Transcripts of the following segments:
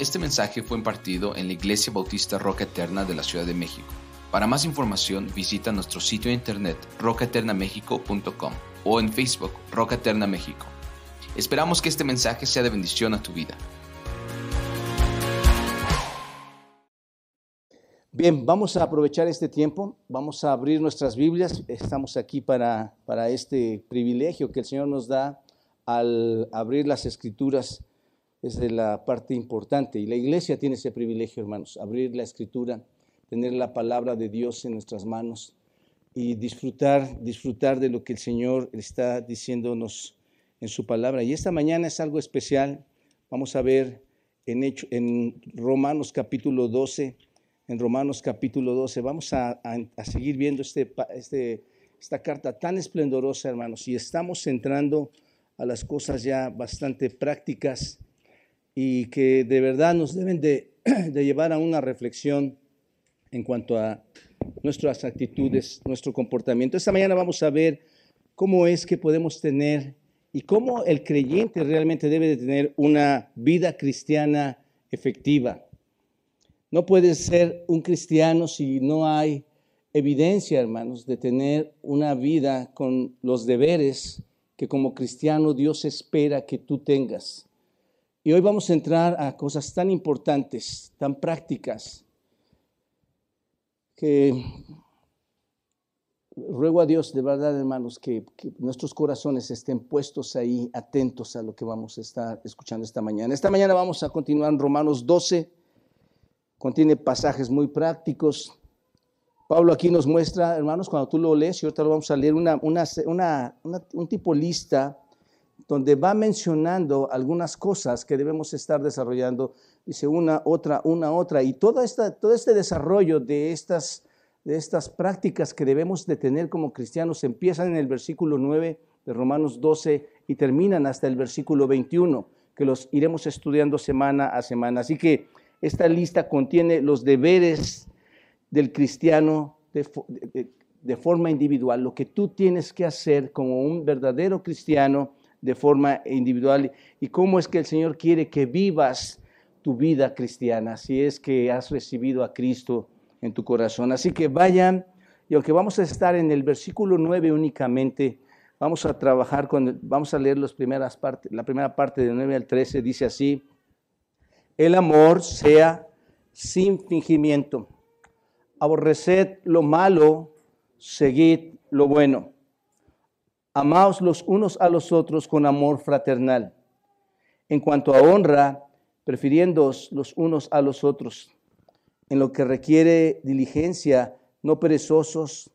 Este mensaje fue impartido en la Iglesia Bautista Roca Eterna de la Ciudad de México. Para más información visita nuestro sitio de internet rocaeternamexico.com o en Facebook Roca Eterna México. Esperamos que este mensaje sea de bendición a tu vida. Bien, vamos a aprovechar este tiempo, vamos a abrir nuestras Biblias. Estamos aquí para, para este privilegio que el Señor nos da al abrir las escrituras es de la parte importante. Y la iglesia tiene ese privilegio, hermanos, abrir la escritura, tener la palabra de Dios en nuestras manos y disfrutar, disfrutar de lo que el Señor está diciéndonos en su palabra. Y esta mañana es algo especial. Vamos a ver en, hecho, en Romanos capítulo 12, en Romanos capítulo 12, vamos a, seguir viendo este, este, esta carta tan esplendorosa, hermanos, y estamos entrando a las cosas ya bastante prácticas y que de verdad nos deben de, llevar a una reflexión en cuanto a nuestras actitudes, nuestro comportamiento. Esta mañana vamos a ver cómo es que podemos tener y cómo el creyente realmente debe de tener una vida cristiana efectiva. No puedes ser un cristiano si no hay evidencia, hermanos, de tener una vida con los deberes que como cristiano Dios espera que tú tengas. Y hoy vamos a entrar a cosas tan importantes, tan prácticas, que ruego a Dios de verdad, hermanos, que, nuestros corazones estén puestos ahí, atentos a lo que vamos a estar escuchando esta mañana. Esta mañana vamos a continuar en Romanos 12, contiene pasajes muy prácticos. Pablo aquí nos muestra, hermanos, cuando tú lo lees, y ahorita lo vamos a leer, una, un tipo lista donde va mencionando algunas cosas que debemos estar desarrollando, dice una, otra, una, otra, y todo, esta, todo este desarrollo de estas, de estas prácticas que debemos de tener como cristianos empiezan en el versículo 9 de Romanos 12 y terminan hasta el versículo 21, que los iremos estudiando semana a semana. Así que esta lista contiene los deberes del cristiano de, de forma individual, lo que tú tienes que hacer como un verdadero cristiano, de forma individual. Y cómo es que el Señor quiere que vivas tu vida cristiana, si es que has recibido a Cristo en tu corazón. Así que vayan, y aunque vamos a estar en el versículo 9 únicamente, vamos a trabajar con, vamos a leer las primeras partes, la primera parte de 9 al 13, dice así, el amor sea sin fingimiento, aborreced lo malo, seguid lo bueno Amaos los unos a los otros con amor fraternal. En cuanto a honra, prefiriéndoos los unos a los otros. En lo que requiere diligencia, no perezosos,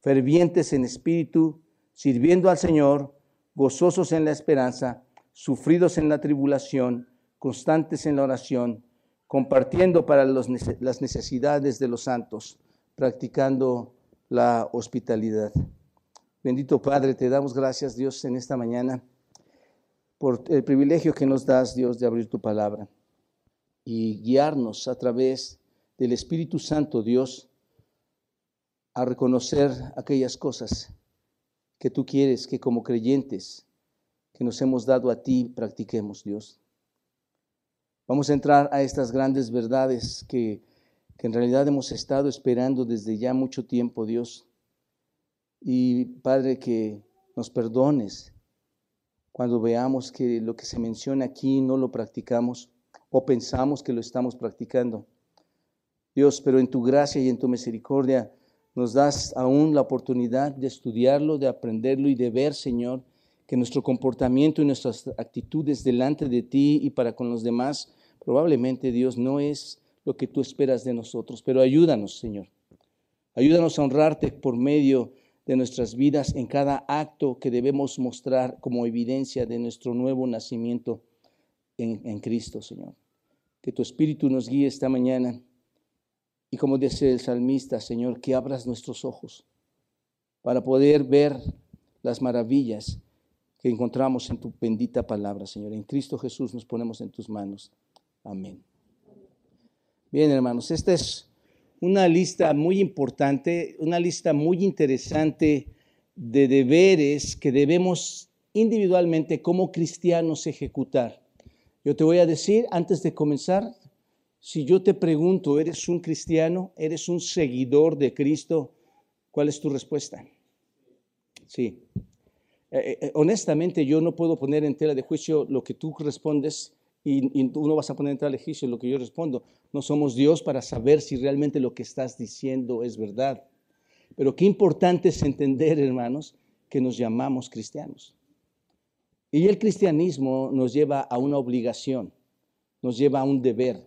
fervientes en espíritu, sirviendo al Señor, gozosos en la esperanza, sufridos en la tribulación, constantes en la oración, compartiendo para las necesidades de los santos, practicando la hospitalidad. Bendito Padre, te damos gracias, Dios, en esta mañana por el privilegio que nos das, Dios, de abrir tu palabra y guiarnos a través del Espíritu Santo, Dios, a reconocer aquellas cosas que tú quieres que como creyentes que nos hemos dado a ti practiquemos, Dios. Vamos a entrar a estas grandes verdades que, que en realidad hemos estado esperando desde ya mucho tiempo, Dios y Padre, que nos perdones cuando veamos que lo que se menciona aquí no lo practicamos o pensamos que lo estamos practicando. Dios, pero en tu gracia y en tu misericordia nos das aún la oportunidad de estudiarlo, de aprenderlo y de ver, Señor, que nuestro comportamiento y nuestras actitudes delante de ti y para con los demás, probablemente, Dios, no es lo que tú esperas de nosotros, pero ayúdanos, Señor. Ayúdanos a honrarte por medio de nuestras vidas en cada acto que debemos mostrar como evidencia de nuestro nuevo nacimiento en, Cristo, Señor. Que tu Espíritu nos guíe esta mañana y como dice el salmista, Señor, que abras nuestros ojos para poder ver las maravillas que encontramos en tu bendita palabra, Señor. En Cristo Jesús nos ponemos en tus manos. Amén. Bien, hermanos, este es una lista muy importante, una lista muy interesante de deberes que debemos individualmente como cristianos ejecutar. Yo te voy a decir, antes de comenzar, Si yo te pregunto, ¿eres un cristiano? ¿Eres un seguidor de Cristo? ¿Cuál es tu respuesta? Sí. Eh, eh, honestamente, yo no puedo poner en tela de juicio lo que tú respondes y, y, tú no vas a poner en tela de juicio lo que yo respondo. No somos Dios para saber si realmente lo que estás diciendo es verdad. Pero qué importante es entender, hermanos, que nos llamamos cristianos. Y el cristianismo nos lleva a una obligación, nos lleva a un deber,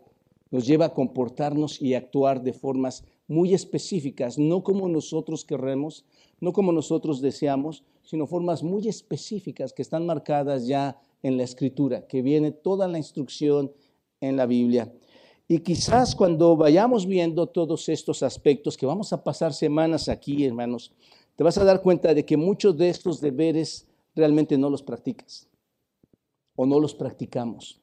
nos lleva a comportarnos y actuar de formas muy específicas, no como nosotros queremos, no como nosotros deseamos, sino formas muy específicas que están marcadas ya en la escritura, que viene toda la instrucción en la Biblia. Y quizás cuando vayamos viendo todos estos aspectos, que vamos a pasar semanas aquí, hermanos, te vas a dar cuenta de que muchos de estos deberes realmente no los practicas o no los practicamos.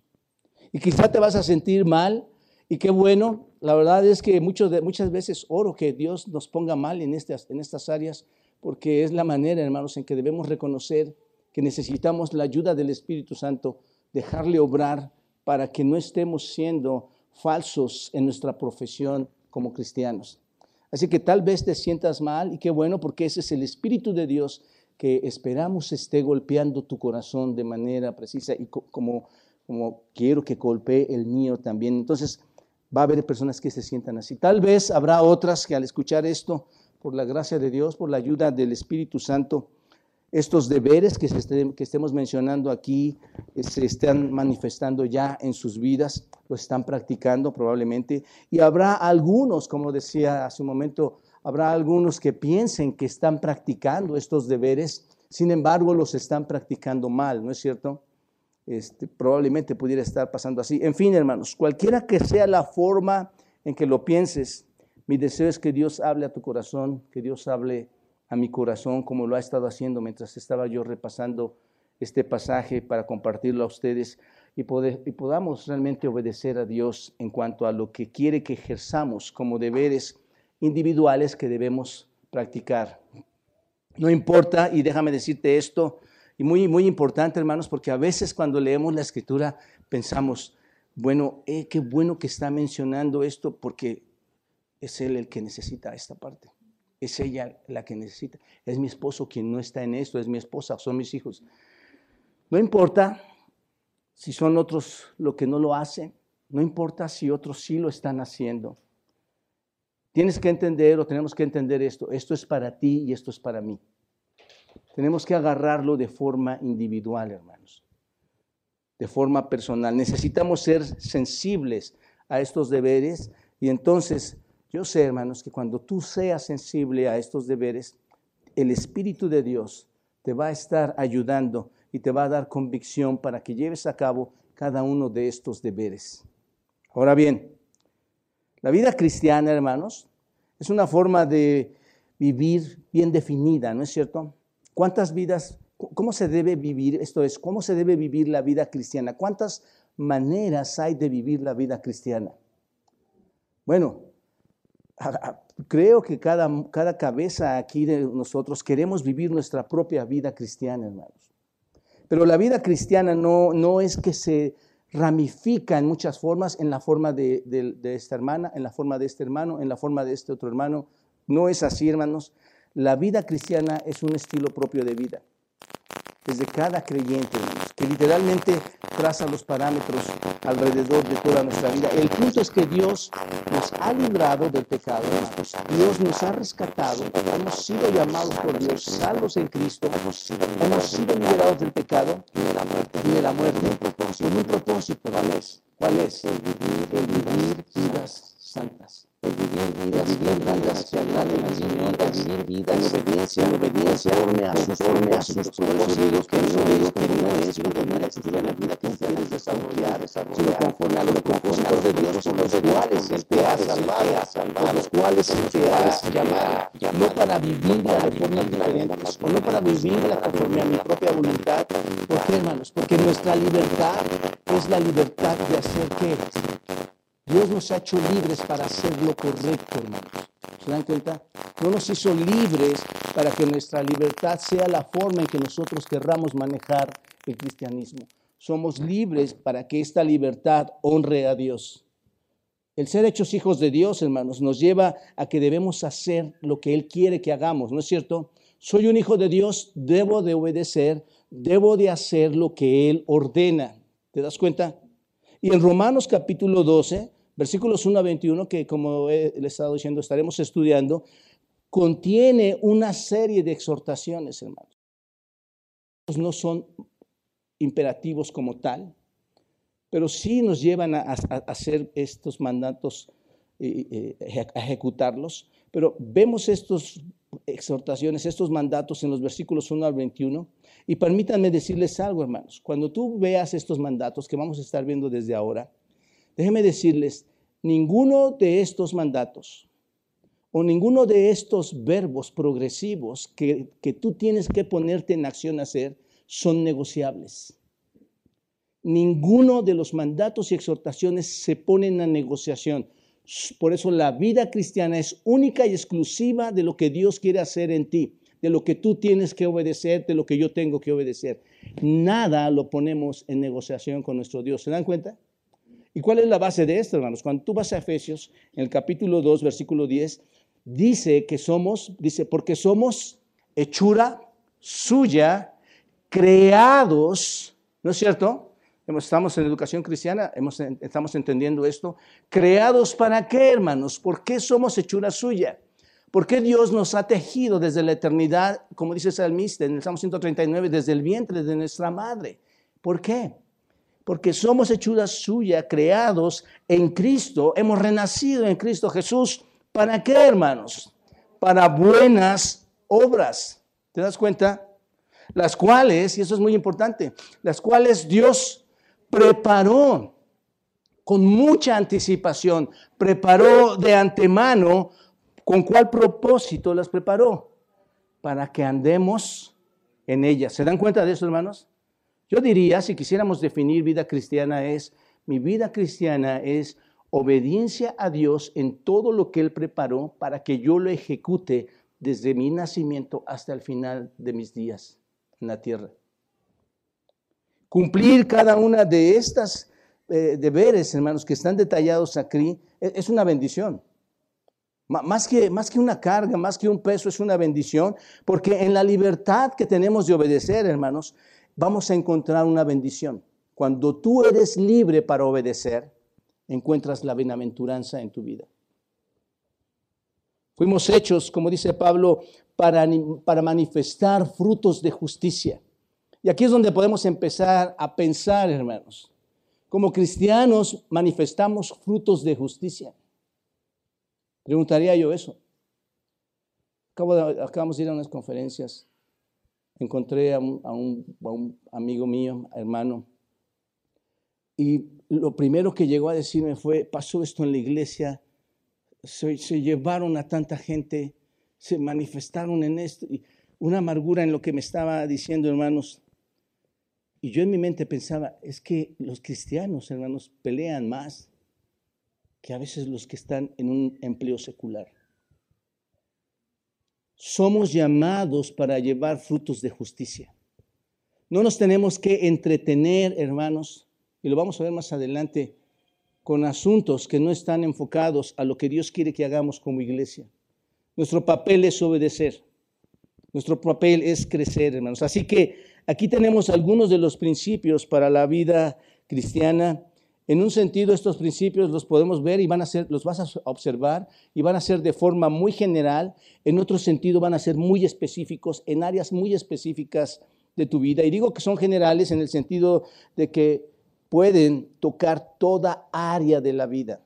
Y quizá te vas a sentir mal y qué bueno, la verdad es que de, muchas veces oro que Dios nos ponga mal en estas, en estas áreas porque es la manera, hermanos, en que debemos reconocer que necesitamos la ayuda del Espíritu Santo, dejarle obrar para que no estemos siendo falsos en nuestra profesión como cristianos. Así que tal vez te sientas mal y qué bueno porque ese es el Espíritu de Dios que esperamos esté golpeando tu corazón de manera precisa y como, como quiero que golpee el mío también. Entonces va a haber personas que se sientan así. Tal vez habrá otras que al escuchar esto, por la gracia de Dios, por la ayuda del Espíritu Santo, estos deberes que, estemos mencionando aquí eh, se están manifestando ya en sus vidas, lo están practicando probablemente. Y habrá algunos, como decía hace un momento, habrá algunos que piensen que están practicando estos deberes, sin embargo los están practicando mal, ¿no es cierto? Este, probablemente pudiera estar pasando así. En fin, hermanos, cualquiera que sea la forma en que lo pienses, mi deseo es que Dios hable a tu corazón, que Dios hable a mi corazón como lo ha estado haciendo mientras estaba yo repasando este pasaje para compartirlo a ustedes y, y podamos realmente obedecer a Dios en cuanto a lo que quiere que ejerzamos como deberes individuales que debemos practicar. No importa, y déjame decirte esto, y muy, muy importante, hermanos, porque a veces cuando leemos la escritura pensamos, bueno, eh, qué bueno que está mencionando esto porque es él el que necesita esta parte. Es ella la que necesita. Es mi esposo quien no está en esto, es mi esposa, son mis hijos. No importa si son otros lo que no lo hacen, no importa si otros sí lo están haciendo. Tienes que entender o tenemos que entender esto. Esto es para ti y esto es para mí. Tenemos que agarrarlo de forma individual, hermanos. De forma personal. Necesitamos ser sensibles a estos deberes y entonces yo sé, hermanos, que cuando tú seas sensible a estos deberes, el Espíritu de Dios te va a estar ayudando y te va a dar convicción para que lleves a cabo cada uno de estos deberes. Ahora bien, la vida cristiana, hermanos, es una forma de vivir bien definida, ¿no es cierto? ¿Cuántas vidas, cómo se debe vivir? Esto es, ¿cómo se debe vivir la vida cristiana? ¿Cuántas maneras hay de vivir la vida cristiana? Bueno, creo que cada, cada cabeza aquí de nosotros queremos vivir nuestra propia vida cristiana, hermanos. Pero la vida cristiana no, no es que se ramifica en muchas formas, en la forma de, de, esta hermana, en la forma de este hermano, en la forma de este otro hermano. No es así, hermanos. La vida cristiana es un estilo propio de vida desde cada creyente, que literalmente traza los parámetros alrededor de toda nuestra vida. El punto es que Dios nos ha librado del pecado, Dios nos ha rescatado, hemos sido llamados por Dios, salvos en Cristo, hemos sido liberados del pecado y de la muerte, y de la muerte con un propósito, ¿cuál es? ¿Cuál es? El vivir, el vivir vidas santas el vivir vidas, vivir vidas que agraden al Señor, el vivir vidas en obediencia, en obediencia, conforme a sus, conforme a sus propósitos, que no digo que no es mantener existir en la vida cristiana es desarrollar, sino conforme a los propósitos de Dios por los cuales Él te ha salvado, por los cuales Él te ha llamado, no para vivir de forma diferente, o no para vivir conforme a mi propia voluntad. ¿Por qué, hermanos? Porque nuestra libertad es la libertad de hacer qué? Dios nos ha hecho libres para hacer lo correcto, hermanos. ¿Se dan cuenta? No nos hizo libres para que nuestra libertad sea la forma en que nosotros querramos manejar el cristianismo. Somos libres para que esta libertad honre a Dios. El ser hechos hijos de Dios, hermanos, nos lleva a que debemos hacer lo que Él quiere que hagamos, ¿no es cierto? Soy un hijo de Dios, debo de obedecer, debo de hacer lo que Él ordena. ¿Te das cuenta? Y en Romanos capítulo 12, versículos 1 a 21, que como he, le he estado diciendo, estaremos estudiando, contiene una serie de exhortaciones, hermanos. No son imperativos como tal, pero sí nos llevan a, hacer estos mandatos, eh, eh, a ejecutarlos. Pero vemos estas exhortaciones, estos mandatos en los versículos 1 al 21. Y permítanme decirles algo, hermanos. Cuando tú veas estos mandatos que vamos a estar viendo desde ahora, déjenme decirles, ninguno de estos mandatos o ninguno de estos verbos progresivos que, que tú tienes que ponerte en acción a hacer son negociables ninguno de los mandatos y exhortaciones se ponen a negociación. Por eso la vida cristiana es única y exclusiva de lo que Dios quiere hacer en ti, de lo que tú tienes que obedecer, de lo que yo tengo que obedecer. Nada lo ponemos en negociación con nuestro Dios. ¿Se dan cuenta? ¿Y cuál es la base de esto, hermanos? Cuando tú vas a Efesios, en el capítulo 2, versículo 10, dice que somos, dice, porque somos hechura suya, creados, ¿no es cierto? estamos en educación cristiana, estamos entendiendo esto. ¿Creados para qué, hermanos? ¿Por qué somos hechura suya? ¿Por qué Dios nos ha tejido desde la eternidad, como dice el salmista en el Salmo 139, desde el vientre de nuestra madre? ¿Por qué? Porque somos hechura suya, creados en Cristo, hemos renacido en Cristo Jesús. ¿Para qué, hermanos? Para buenas obras. ¿Te das cuenta? Las cuales, y eso es muy importante, las cuales Dios preparó con mucha anticipación, preparó de antemano con cuál propósito las preparó, para que andemos en ellas. ¿Se dan cuenta de eso, hermanos? Yo diría, si quisiéramos definir vida cristiana, es, mi vida cristiana es obediencia a Dios en todo lo que Él preparó para que yo lo ejecute desde mi nacimiento hasta el final de mis días en la tierra. Cumplir cada una de estas eh, deberes, hermanos, que están detallados aquí, e, es una bendición. Más que, más que una carga, más que un peso, es una bendición, porque en la libertad que tenemos de obedecer, hermanos, vamos a encontrar una bendición. Cuando tú eres libre para obedecer, encuentras la bienaventuranza en tu vida. Fuimos hechos, como dice Pablo, para, manifestar frutos de justicia. Y aquí es donde podemos empezar a pensar, hermanos. Como cristianos manifestamos frutos de justicia. Preguntaría yo eso. acabamos de ir a unas conferencias. Encontré a un, amigo mío, hermano, y lo primero que llegó a decirme fue, pasó esto en la iglesia, se, se llevaron a tanta gente, se manifestaron en esto, y una amargura en lo que me estaba diciendo, hermanos. Y yo en mi mente pensaba, es que los cristianos, hermanos, pelean más que a veces los que están en un empleo secular. Somos llamados para llevar frutos de justicia. No nos tenemos que entretener, hermanos, y lo vamos a ver más adelante, con asuntos que no están enfocados a lo que Dios quiere que hagamos como iglesia. Nuestro papel es obedecer. Nuestro papel es crecer, hermanos. Así que Aquí tenemos algunos de los principios para la vida cristiana. En un sentido, estos principios los podemos ver y van a ser, los vas a observar y van a ser de forma muy general. En otro sentido, van a ser muy específicos en áreas muy específicas de tu vida. Y digo que son generales en el sentido de que pueden tocar toda área de la vida.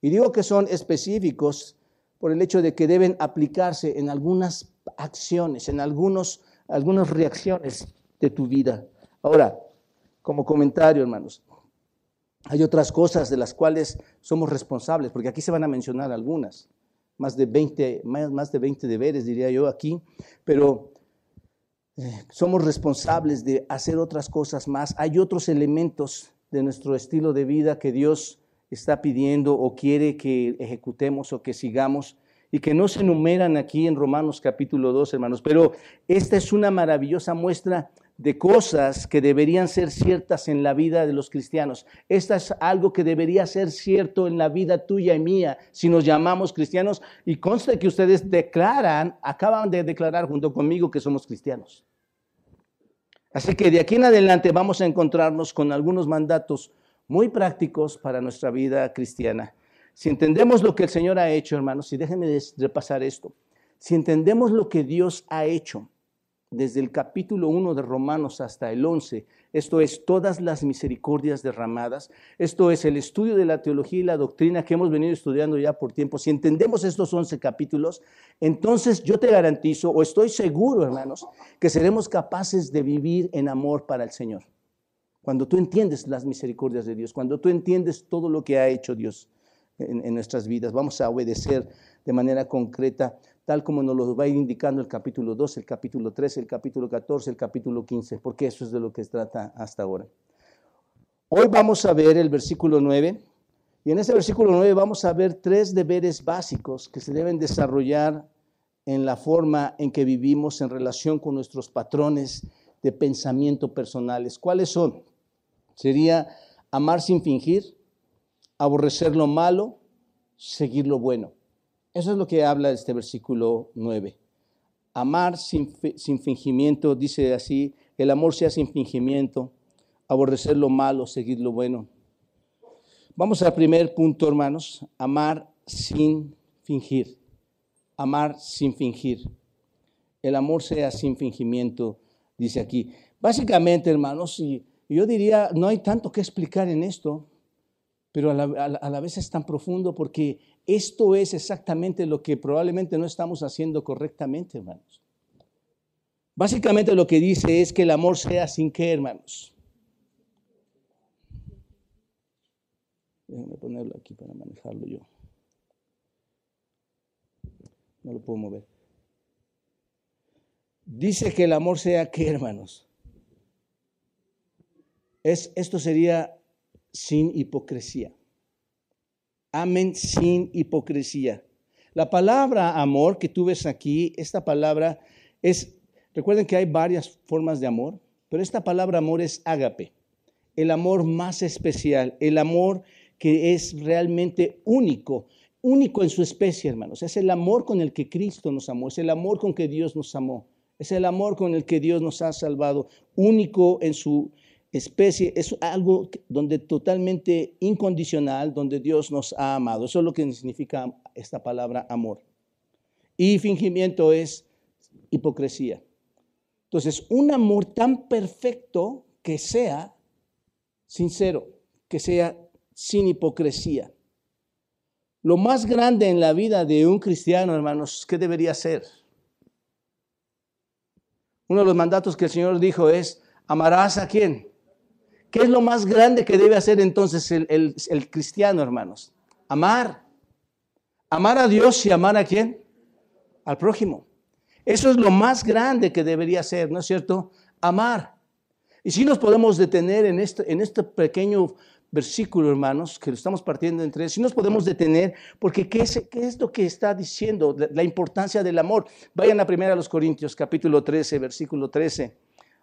Y digo que son específicos por el hecho de que deben aplicarse en algunas acciones, en algunos algunas reacciones de tu vida. Ahora, como comentario, hermanos, hay otras cosas de las cuales somos responsables, porque aquí se van a mencionar algunas, más de 20, más, de 20 deberes, diría yo aquí, pero eh, somos responsables de hacer otras cosas más. Hay otros elementos de nuestro estilo de vida que Dios está pidiendo o quiere que ejecutemos o que sigamos y que no se enumeran aquí en Romanos capítulo 2, hermanos, pero esta es una maravillosa muestra de cosas que deberían ser ciertas en la vida de los cristianos. Esta es algo que debería ser cierto en la vida tuya y mía si nos llamamos cristianos. Y conste que ustedes declaran, acaban de declarar junto conmigo que somos cristianos. Así que de aquí en adelante vamos a encontrarnos con algunos mandatos muy prácticos para nuestra vida cristiana. Si entendemos lo que el Señor ha hecho, hermanos, y déjenme repasar esto. Si entendemos lo que Dios ha hecho, desde el capítulo 1 de Romanos hasta el 11, esto es todas las misericordias derramadas, esto es el estudio de la teología y la doctrina que hemos venido estudiando ya por tiempo, si entendemos estos 11 capítulos, entonces yo te garantizo, o estoy seguro, hermanos, que seremos capaces de vivir en amor para el Señor. Cuando tú entiendes las misericordias de Dios, cuando tú entiendes todo lo que ha hecho Dios en, en nuestras vidas, vamos a obedecer de manera concreta tal como nos lo va a ir indicando el capítulo 2, el capítulo 13, el capítulo 14, el capítulo 15, porque eso es de lo que se trata hasta ahora. Hoy vamos a ver el versículo 9, y en ese versículo 9 vamos a ver tres deberes básicos que se deben desarrollar en la forma en que vivimos en relación con nuestros patrones de pensamiento personales. ¿Cuáles son? Sería amar sin fingir, aborrecer lo malo, seguir lo bueno. Eso es lo que habla este versículo 9. Amar sin, fingimiento, dice así, el amor sea sin fingimiento, aborrecer lo malo, seguir lo bueno. Vamos al primer punto, hermanos, amar sin fingir. Amar sin fingir. El amor sea sin fingimiento, dice aquí. Básicamente, hermanos, y yo diría, no hay tanto que explicar en esto, pero a la, a la vez es tan profundo porque esto es exactamente lo que probablemente no estamos haciendo correctamente, hermanos. Básicamente lo que dice es que el amor sea sin qué, hermanos. Déjenme ponerlo aquí para manejarlo yo. No lo puedo mover. Dice que el amor sea qué, hermanos. Es, esto sería sin hipocresía amen sin hipocresía. La palabra amor que tú ves aquí, esta palabra es, recuerden que hay varias formas de amor, pero esta palabra amor es ágape, el amor más especial, el amor que es realmente único, único en su especie, hermanos. Es el amor con el que Cristo nos amó, es el amor con que Dios nos amó, es el amor con el que Dios nos ha salvado, único en su especie es algo donde totalmente incondicional, donde Dios nos ha amado. Eso es lo que significa esta palabra amor. Y fingimiento es hipocresía. Entonces, un amor tan perfecto que sea sincero, que sea sin hipocresía. Lo más grande en la vida de un cristiano, hermanos, ¿qué debería ser? Uno de los mandatos que el Señor dijo es, amarás a quién? ¿Qué es lo más grande que debe hacer entonces el, cristiano, hermanos? Amar. Amar a Dios y amar a quién? Al prójimo. Eso es lo más grande que debería ser, ¿no es cierto? Amar. Y si nos podemos detener en este, en este pequeño versículo, hermanos, que lo estamos partiendo en tres, si nos podemos detener, porque ¿qué es, qué es lo que está diciendo? La, importancia del amor. Vayan a primera a los Corintios, capítulo 13, versículo 13.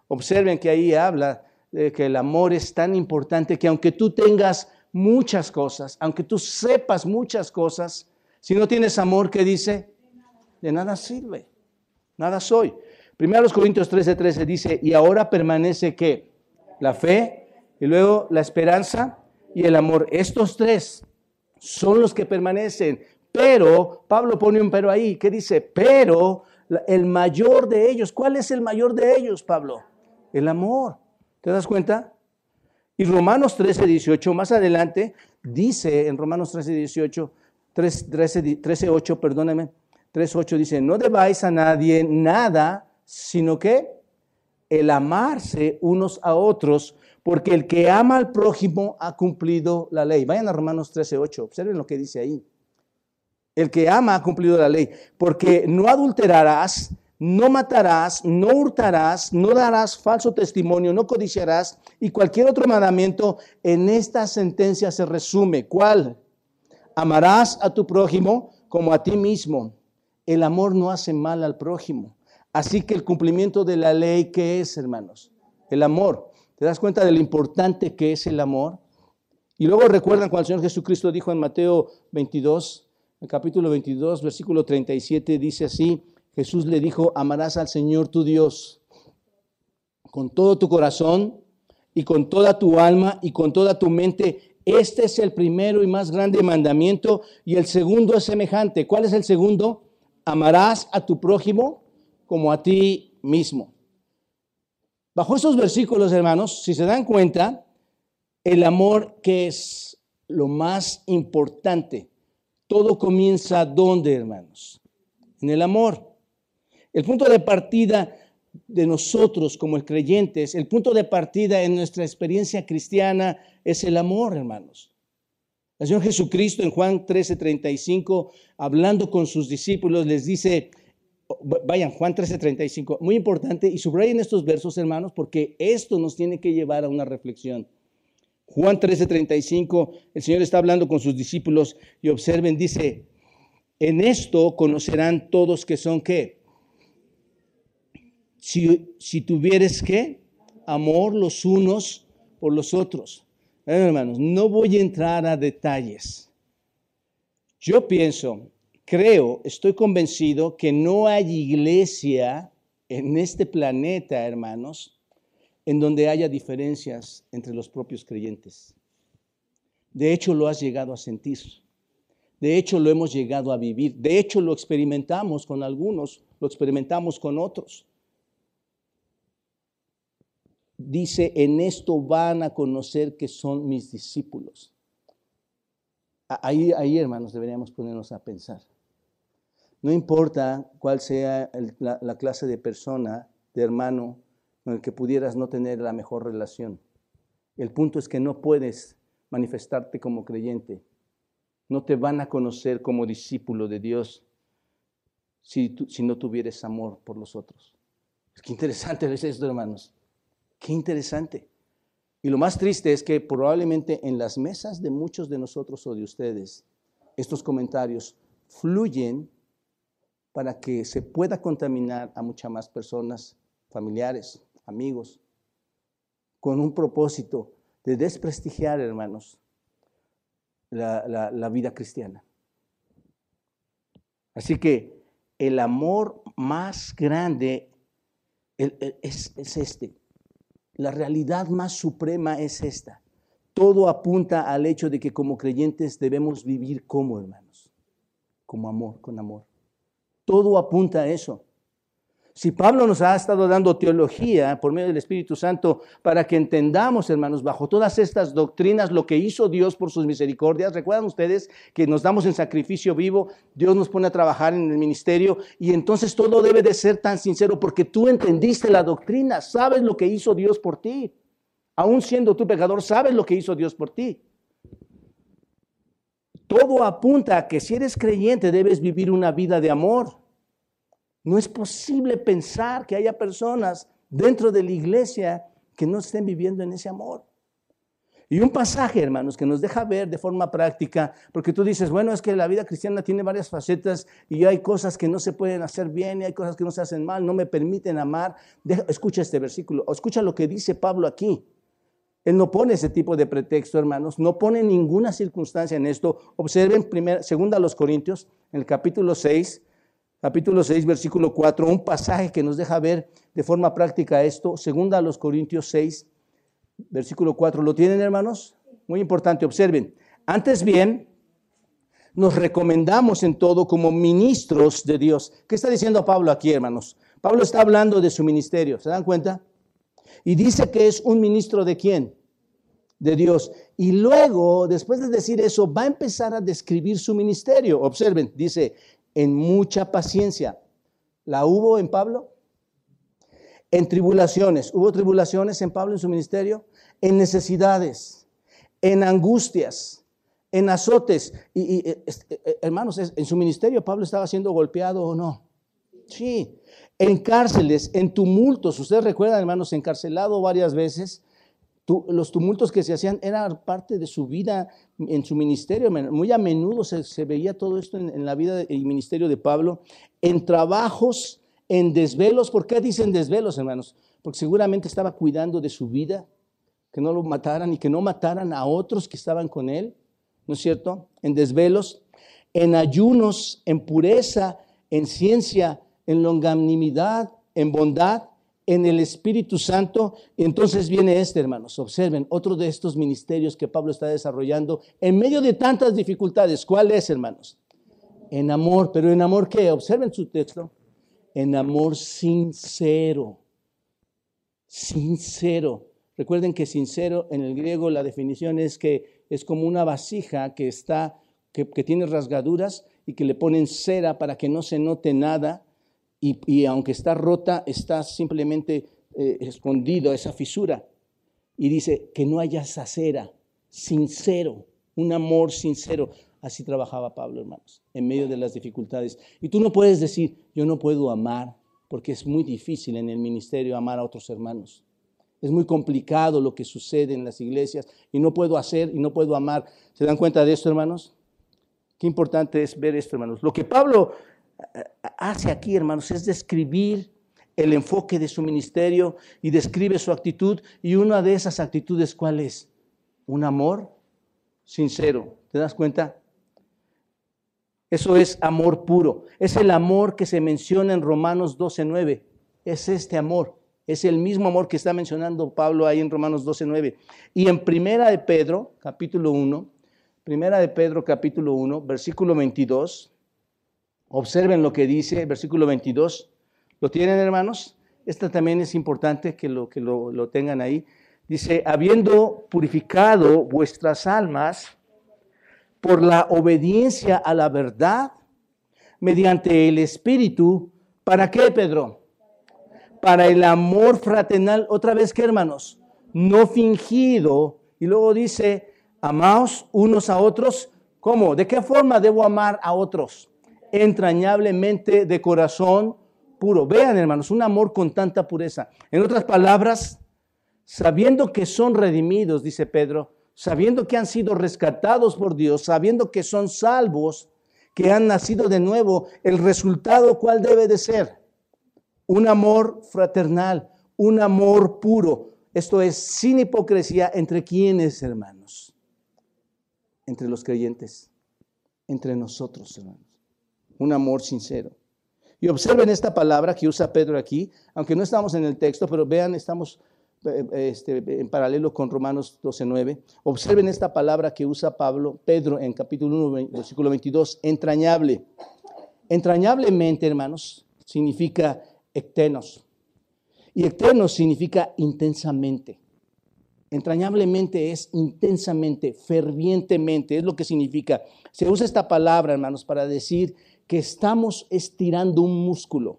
Observen que ahí habla que el amor es tan importante que aunque tú tengas muchas cosas, aunque tú sepas muchas cosas, si no tienes amor, ¿qué dice? De nada sirve, nada soy. Primero los Corintios 13, 13 dice, y ahora permanece que la fe y luego la esperanza y el amor. Estos tres son los que permanecen. Pero, Pablo pone un pero ahí, ¿qué dice? Pero el mayor de ellos, ¿cuál es el mayor de ellos, Pablo? El amor. ¿Te das cuenta? Y Romanos 13, 18, más adelante, dice en Romanos 13, 18, 13, 13 8, perdóname, 3, 8 dice, no debáis a nadie nada, sino que el amarse unos a otros, porque el que ama al prójimo ha cumplido la ley. Vayan a Romanos 13, 8, observen lo que dice ahí. El que ama ha cumplido la ley, porque no adulterarás, no matarás, no hurtarás, no darás falso testimonio, no codiciarás y cualquier otro mandamiento en esta sentencia se resume. ¿Cuál? Amarás a tu prójimo como a ti mismo. El amor no hace mal al prójimo. Así que el cumplimiento de la ley, ¿qué es, hermanos? el amor. ¿Te das cuenta de lo importante que es el amor? Y luego recuerdan cuando el Señor Jesucristo dijo en Mateo 22, el capítulo 22, versículo 37, dice así, Jesús le dijo, amarás al Señor tu Dios con todo tu corazón y con toda tu alma y con toda tu mente. Este es el primero y más grande mandamiento y el segundo es semejante. ¿Cuál es el segundo? Amarás a tu prójimo como a ti mismo. Bajo esos versículos, hermanos, si se dan cuenta, el amor que es lo más importante, todo comienza ¿dónde, hermanos? En el amor. El punto de partida de nosotros como creyentes, el punto de partida en nuestra experiencia cristiana es el amor, hermanos. El Señor Jesucristo en Juan 13:35, hablando con sus discípulos, les dice, vayan, Juan 13:35, muy importante, y subrayen estos versos, hermanos, porque esto nos tiene que llevar a una reflexión. Juan 13:35, el Señor está hablando con sus discípulos y observen, dice, en esto conocerán todos que son qué? Si, si tuvieres que amor los unos por los otros. hermanos, no voy a entrar a detalles. Yo pienso, creo, estoy convencido que no hay iglesia en este planeta, hermanos, en donde haya diferencias entre los propios creyentes. De hecho, lo has llegado a sentir. De hecho, lo hemos llegado a vivir. De hecho, lo experimentamos con algunos, lo experimentamos con otros dice, en esto van a conocer que son mis discípulos. Ahí, ahí hermanos, deberíamos ponernos a pensar. No importa cuál sea la, la clase de persona, de hermano, con el que pudieras no tener la mejor relación. El punto es que no puedes manifestarte como creyente. No te van a conocer como discípulo de Dios si, no tuvieres amor por los otros. Qué interesante es esto, hermanos. Qué interesante. Y lo más triste es que probablemente en las mesas de muchos de nosotros o de ustedes, estos comentarios fluyen para que se pueda contaminar a muchas más personas, familiares, amigos, con un propósito de desprestigiar, hermanos, la, vida cristiana. Así que el amor más grande es, es este, la realidad más suprema es esta. Todo apunta al hecho de que como creyentes debemos vivir como hermanos, como amor, con amor. Todo apunta a eso. Si Pablo nos ha estado dando teología por medio del Espíritu Santo para que entendamos, hermanos, bajo todas estas doctrinas lo que hizo Dios por sus misericordias, recuerdan ustedes que nos damos en sacrificio vivo, Dios nos pone a trabajar en el ministerio y entonces todo debe de ser tan sincero porque tú entendiste la doctrina, sabes lo que hizo Dios por ti. Aún siendo tú pecador, sabes lo que hizo Dios por ti. Todo apunta a que si eres creyente debes vivir una vida de amor. No es posible pensar que haya personas dentro de la iglesia que no estén viviendo en ese amor. Y un pasaje, hermanos, que nos deja ver de forma práctica, porque tú dices, bueno, es que la vida cristiana tiene varias facetas y hay cosas que no se pueden hacer bien y hay cosas que no se hacen mal, no me permiten amar. escucha este versículo, escucha lo que dice Pablo aquí. Él no pone ese tipo de pretexto, hermanos, no pone ninguna circunstancia en esto. Observen, primera, segunda a los Corintios, en el capítulo 6, capítulo 6, versículo 4, un pasaje que nos deja ver de forma práctica esto, segunda a los Corintios 6, versículo 4. ¿Lo tienen, hermanos? Muy importante, observen. Antes bien, nos recomendamos en todo como ministros de Dios. ¿Qué está diciendo Pablo aquí, hermanos? Pablo está hablando de su ministerio, ¿se dan cuenta? Y dice que es un ministro de quién? De Dios. Y luego, después de decir eso, va a empezar a describir su ministerio. Observen, dice, en mucha paciencia. ¿La hubo en Pablo? En tribulaciones. ¿Hubo tribulaciones en Pablo en su ministerio? En necesidades, en angustias, en azotes. Y, eh, eh, hermanos, en su ministerio Pablo estaba siendo golpeado o no. Sí. En cárceles, en tumultos. Ustedes recuerdan, hermanos, encarcelado varias veces los tumultos que se hacían eran parte de su vida en su ministerio. Muy a menudo se, veía todo esto en, la vida y ministerio de Pablo, en trabajos, en desvelos. ¿Por qué dicen desvelos, hermanos? porque seguramente estaba cuidando de su vida, que no lo mataran y que no mataran a otros que estaban con él, ¿no es cierto? En desvelos, en ayunos, en pureza, en ciencia, en longanimidad, en bondad, en el Espíritu Santo. entonces viene este, hermanos. Observen, otro de estos ministerios que Pablo está desarrollando en medio de tantas dificultades. ¿Cuál es, hermanos? En amor. ¿Pero en amor qué? Observen su texto. En amor sincero. Sincero. Recuerden que sincero en el griego la definición es que es como una vasija que está, que, tiene rasgaduras y que le ponen cera para que no se note nada y, aunque está rota, está simplemente eh, escondido esa fisura. Y dice que no haya esa cera, sincero, un amor sincero. Así trabajaba Pablo, hermanos, en medio de las dificultades. Y tú no puedes decir, yo no puedo amar, porque es muy difícil en el ministerio amar a otros hermanos. Es muy complicado lo que sucede en las iglesias y no puedo hacer y no puedo amar. ¿Se dan cuenta de esto, hermanos? Qué importante es ver esto, hermanos. Lo que Pablo hace aquí, hermanos, es describir el enfoque de su ministerio y describe su actitud. Y una de esas actitudes, ¿cuál es? Un amor sincero. ¿Te das cuenta? Eso es amor puro. Es el amor que se menciona en Romanos 12.9. Es este amor. Es el mismo amor que está mencionando Pablo ahí en Romanos 12.9. Y en Primera de Pedro, capítulo 1, Primera de Pedro, capítulo 1, versículo 22. Observen lo que dice, versículo 22. ¿Lo tienen, hermanos? Esta también es importante que lo, que lo, lo tengan ahí. Dice, habiendo purificado vuestras almas por la obediencia a la verdad, mediante el Espíritu, ¿para qué, Pedro? para el amor fraternal, otra vez que hermanos, no fingido. Y luego dice, amaos unos a otros. ¿Cómo? ¿De qué forma debo amar a otros? Entrañablemente de corazón puro. Vean, hermanos, un amor con tanta pureza. En otras palabras, sabiendo que son redimidos, dice Pedro, sabiendo que han sido rescatados por Dios, sabiendo que son salvos, que han nacido de nuevo, el resultado cuál debe de ser? un amor fraternal, un amor puro. Esto es sin hipocresía entre quienes, hermanos, entre los creyentes, entre nosotros, hermanos. Un amor sincero. Y observen esta palabra que usa Pedro aquí, aunque no estamos en el texto, pero vean, estamos eh, este, en paralelo con Romanos 12.9. Observen esta palabra que usa Pablo, Pedro, en capítulo 1, versículo 22, entrañable. Entrañablemente, hermanos, significa ectenos. Y ectenos significa intensamente. Entrañablemente es intensamente, fervientemente, es lo que significa. Se usa esta palabra, hermanos, para decir que estamos estirando un músculo,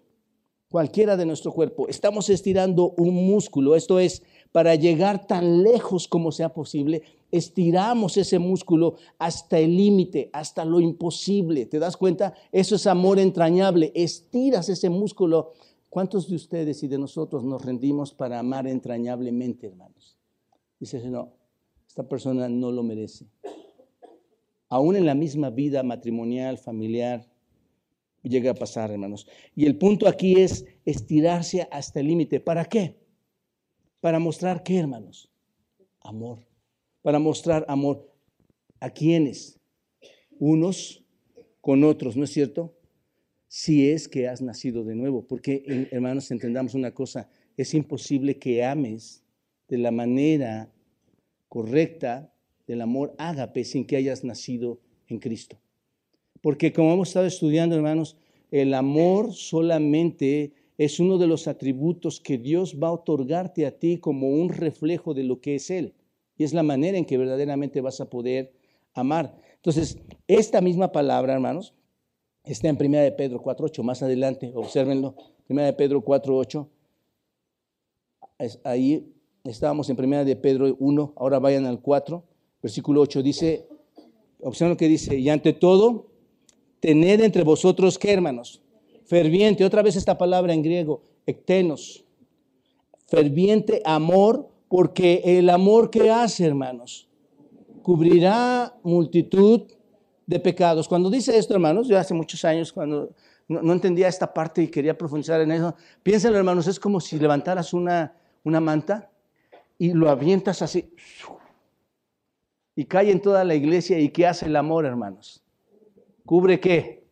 cualquiera de nuestro cuerpo. Estamos estirando un músculo, esto es, para llegar tan lejos como sea posible, estiramos ese músculo hasta el límite, hasta lo imposible. ¿Te das cuenta? Eso es amor entrañable. Estiras ese músculo ¿Cuántos de ustedes y de nosotros nos rendimos para amar entrañablemente, hermanos? Dice, no, esta persona no lo merece. Aún en la misma vida matrimonial, familiar, llega a pasar, hermanos. Y el punto aquí es estirarse hasta el límite. ¿Para qué? Para mostrar qué, hermanos? Amor. Para mostrar amor. ¿A quiénes? Unos con otros, ¿no es cierto? si es que has nacido de nuevo. Porque, hermanos, entendamos una cosa, es imposible que ames de la manera correcta del amor ágape sin que hayas nacido en Cristo. Porque como hemos estado estudiando, hermanos, el amor solamente es uno de los atributos que Dios va a otorgarte a ti como un reflejo de lo que es Él. Y es la manera en que verdaderamente vas a poder amar. Entonces, esta misma palabra, hermanos, Está en 1 de Pedro 4.8, más adelante, observenlo. 1 de Pedro 4.8. Ahí estábamos en 1 de Pedro 1, ahora vayan al 4, versículo 8. Dice, observen lo que dice, y ante todo, tened entre vosotros, ¿qué hermanos? Ferviente, otra vez esta palabra en griego, ectenos. Ferviente amor, porque el amor que hace, hermanos, cubrirá multitud de pecados. Cuando dice esto, hermanos, yo hace muchos años, cuando no, entendía esta parte y quería profundizar en eso. Piénsenlo, hermanos, es como si levantaras una, una manta y lo avientas así y cae en toda la iglesia. ¿Y qué hace el amor, hermanos? ¿Cubre qué?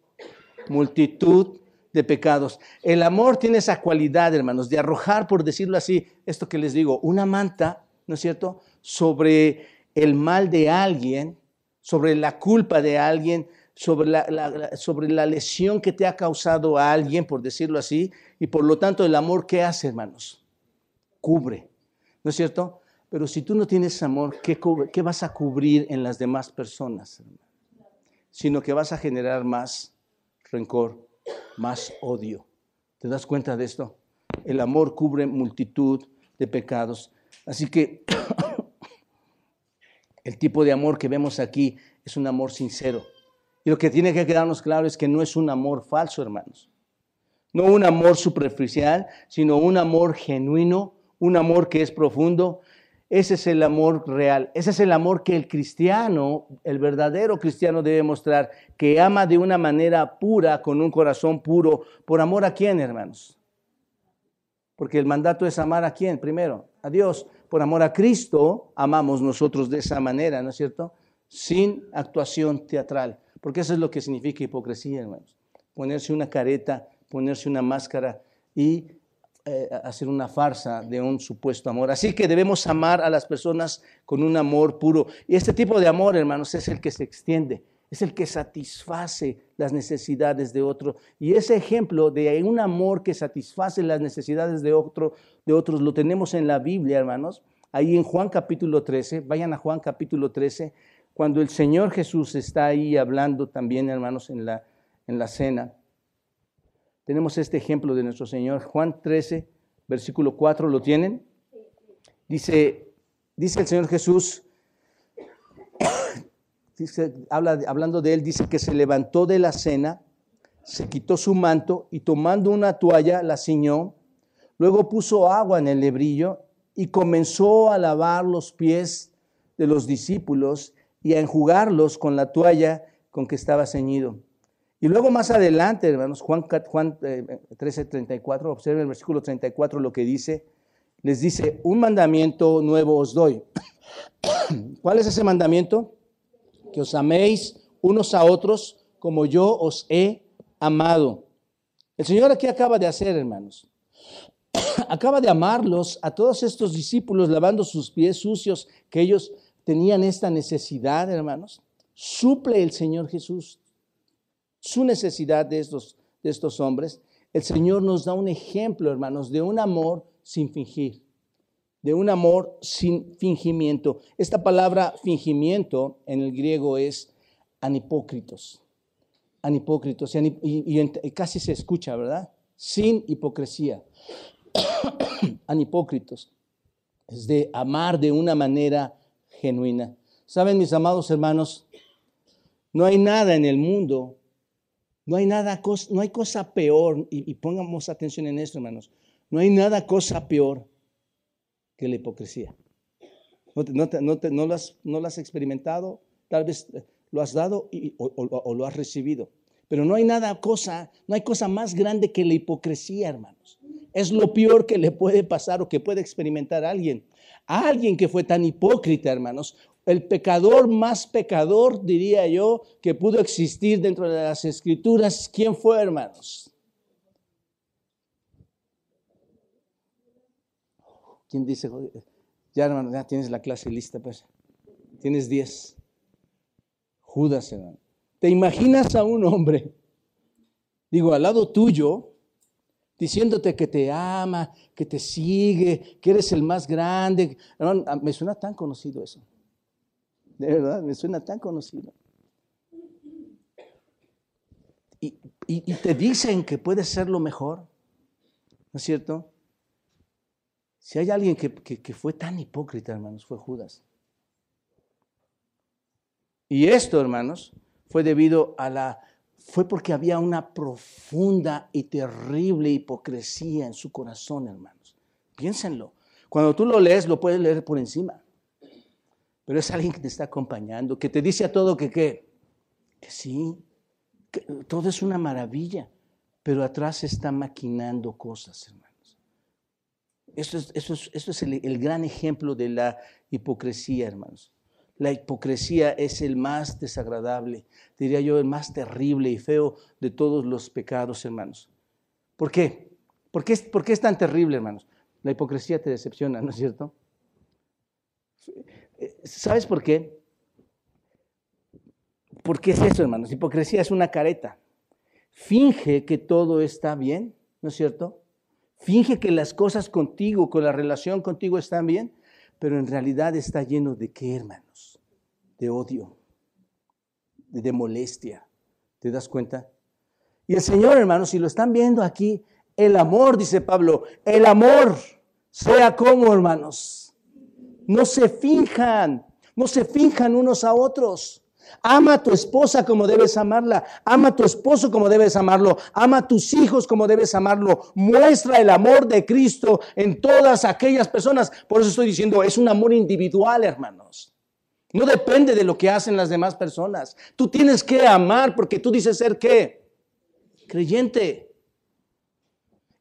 Multitud de pecados. El amor tiene esa cualidad, hermanos, de arrojar, por decirlo así, esto que les digo, una manta, ¿no es cierto?, sobre el mal de alguien, sobre la culpa de alguien, sobre la, sobre la lesión que te ha causado a alguien, por decirlo así, y por lo tanto el amor, ¿qué hace, hermanos? Cubre, ¿no es cierto? Pero si tú no tienes amor, ¿qué, qué vas a cubrir en las demás personas? Sino que vas a generar más rencor, más odio. ¿Te das cuenta de esto? El amor cubre multitud de pecados. Así que el tipo de amor que vemos aquí es un amor sincero. Y lo que tiene que quedarnos claro es que no es un amor falso, hermanos. No un amor superficial, sino un amor genuino, un amor que es profundo. Ese es el amor real. Ese es el amor que el cristiano, el verdadero cristiano debe mostrar, que ama de una manera pura, con un corazón puro. ¿Por amor a quién, hermanos? Porque el mandato es amar a quién primero, a Dios. Por amor a Cristo amamos nosotros de esa manera, ¿no es cierto? Sin actuación teatral. Porque eso es lo que significa hipocresía, hermanos. Ponerse una careta, ponerse una máscara y eh, hacer una farsa de un supuesto amor. Así que debemos amar a las personas con un amor puro. Y este tipo de amor, hermanos, es el que se extiende, es el que satisface las necesidades de otro. Y ese ejemplo de un amor que satisface las necesidades de, otro, de otros lo tenemos en la Biblia, hermanos. Ahí en Juan capítulo 13, vayan a Juan capítulo 13, cuando el Señor Jesús está ahí hablando también, hermanos, en la, en la cena, tenemos este ejemplo de nuestro Señor. Juan 13, versículo 4, ¿lo tienen? Dice, dice el Señor Jesús, dice, habla, hablando de él, dice que se levantó de la cena, se quitó su manto y tomando una toalla la ciñó, luego puso agua en el lebrillo y comenzó a lavar los pies de los discípulos y a enjugarlos con la toalla con que estaba ceñido. Y luego más adelante, hermanos, Juan, Juan 13, 34, observen el versículo 34 lo que dice. Les dice, un mandamiento nuevo os doy. ¿Cuál es ese mandamiento? Que os améis unos a otros como yo os he amado. El Señor aquí acaba de hacer, hermanos. acaba de amarlos a todos estos discípulos lavando sus pies sucios que ellos tenían esta necesidad, hermanos, suple el Señor Jesús su necesidad de estos, hombres. El Señor nos da un ejemplo, hermanos, de un amor sin fingir, de un amor sin fingimiento. Esta palabra fingimiento en el griego es anipócritos. Anipócritos, y, y casi se escucha, ¿verdad? Sin hipocresía. anipócritos. Es de amar de una manera genuina. Saben, mis amados hermanos, no hay nada en el mundo, no hay nada, no hay cosa peor, y, pongamos atención en esto, hermanos, no hay nada cosa peor que la hipocresía. No, no, lo, has, experimentado, tal vez lo has dado o, lo has recibido. Pero no hay nada cosa, no hay cosa más grande que la hipocresía, hermanos. Es lo peor que le puede pasar o que puede experimentar alguien. Alguien que fue tan hipócrita, hermanos, el pecador más pecador, diría yo, que pudo existir dentro de las escrituras. ¿Quién fue, hermanos? ¿Quién dice? Ya, hermano, ya tienes la clase lista, pues. Tienes diez. Judas, hermano. ¿Te imaginas a un hombre, digo, al lado tuyo, diciéndote que te ama, que te sigue, que eres el más grande. me suena tan conocido eso. De verdad, me suena tan conocido. Y, te dicen que puedes ser lo mejor, ¿no es cierto? Si hay alguien que, que fue tan hipócrita, hermanos, fue Judas. Y esto, hermanos, fue debido a la fue porque había una profunda y terrible hipocresía en su corazón, hermanos. Piénsenlo. Cuando tú lo lees, lo puedes leer por encima. Pero es alguien que te está acompañando, que te dice a todo que qué, que sí, que todo es una maravilla. pero atrás está maquinando cosas, hermanos. Eso es, es, el, el gran ejemplo de la hipocresía, hermanos. La hipocresía es el más desagradable, diría yo, el más terrible y feo de todos los pecados, hermanos. ¿Por qué? ¿Por qué, por qué es tan terrible, hermanos? La hipocresía te decepciona, ¿no es cierto? ¿Sabes por qué? Porque es eso, hermanos. Hipocresía es una careta. Finge que todo está bien, ¿no es cierto? Finge que las cosas contigo, con la relación contigo están bien, pero en realidad está lleno de qué, hermanos? De odio, de, molestia. ¿Te das cuenta? Y el Señor, hermanos, si lo están viendo aquí, el amor, dice Pablo, el amor, sea como, hermanos. No se finjan, no se finjan unos a otros. Ama a tu esposa como debes amarla. Ama a tu esposo como debes amarlo. Ama a tus hijos como debes amarlo. Muestra el amor de Cristo en todas aquellas personas. Por eso estoy diciendo, es un amor individual, hermanos. No depende de lo que hacen las demás personas. Tú tienes que amar porque tú dices ser qué? Creyente.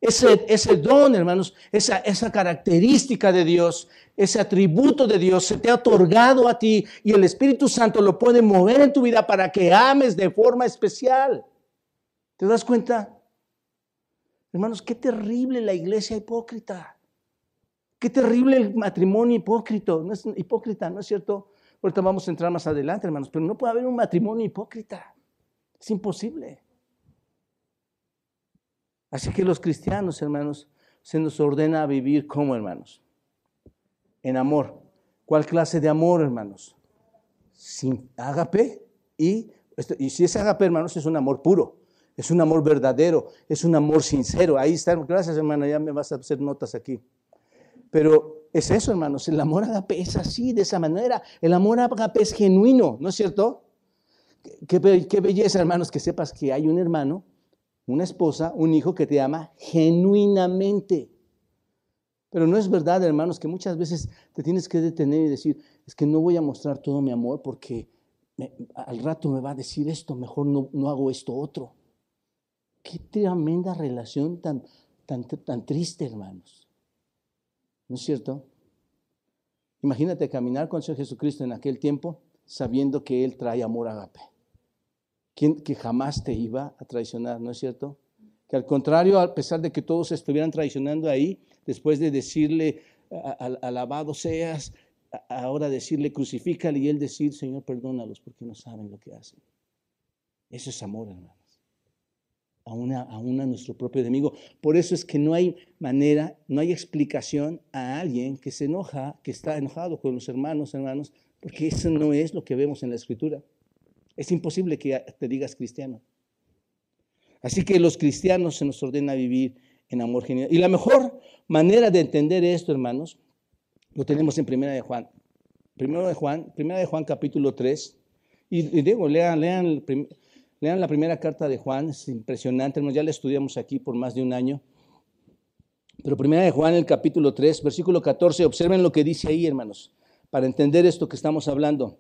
Ese, ese don, hermanos, esa, esa característica de Dios, ese atributo de Dios se te ha otorgado a ti y el Espíritu Santo lo puede mover en tu vida para que ames de forma especial. ¿Te das cuenta? Hermanos, qué terrible la iglesia hipócrita. Qué terrible el matrimonio hipócrita, no es hipócrita, ¿no es cierto? Ahorita vamos a entrar más adelante, hermanos, pero no puede haber un matrimonio hipócrita. Es imposible. Así que los cristianos, hermanos, se nos ordena vivir como hermanos, en amor. ¿Cuál clase de amor, hermanos? Sin agape y, y si es agape, hermanos, es un amor puro, es un amor verdadero, es un amor sincero. Ahí está, gracias hermano, ya me vas a hacer notas aquí. Pero es eso, hermanos, el amor agape es así, de esa manera. El amor agape es genuino, ¿no es cierto? Qué belleza, hermanos, que sepas que hay un hermano una esposa, un hijo que te ama genuinamente. Pero no es verdad, hermanos, que muchas veces te tienes que detener y decir, es que no voy a mostrar todo mi amor porque al rato me va a decir esto, mejor no, hago esto otro. Qué tremenda relación tan, tan, tan triste, hermanos. ¿No es cierto? Imagínate caminar con el Señor Jesucristo en aquel tiempo sabiendo que Él trae amor agape que jamás te iba a traicionar, ¿no es cierto? Que al contrario, a pesar de que todos estuvieran traicionando ahí, después de decirle, alabado seas, ahora decirle, crucifícale y él decir, Señor, perdónalos porque no saben lo que hacen. Eso es amor, hermanos. Aún a, a nuestro propio enemigo. Por eso es que no hay manera, no hay explicación a alguien que se enoja, que está enojado con los hermanos, hermanos, porque eso no es lo que vemos en la escritura. Es imposible que te digas cristiano. Así que los cristianos se nos ordena vivir en amor genial. Y la mejor manera de entender esto, hermanos, lo tenemos en Primera de Juan. Primero de Juan, Primera de Juan capítulo 3. Y, digo, lean, lean, lean la primera carta de Juan, es impresionante, hermanos, ya la estudiamos aquí por más de un año. Pero Primera de Juan, el capítulo 3, versículo 14, observen lo que dice ahí, hermanos, para entender esto que estamos hablando.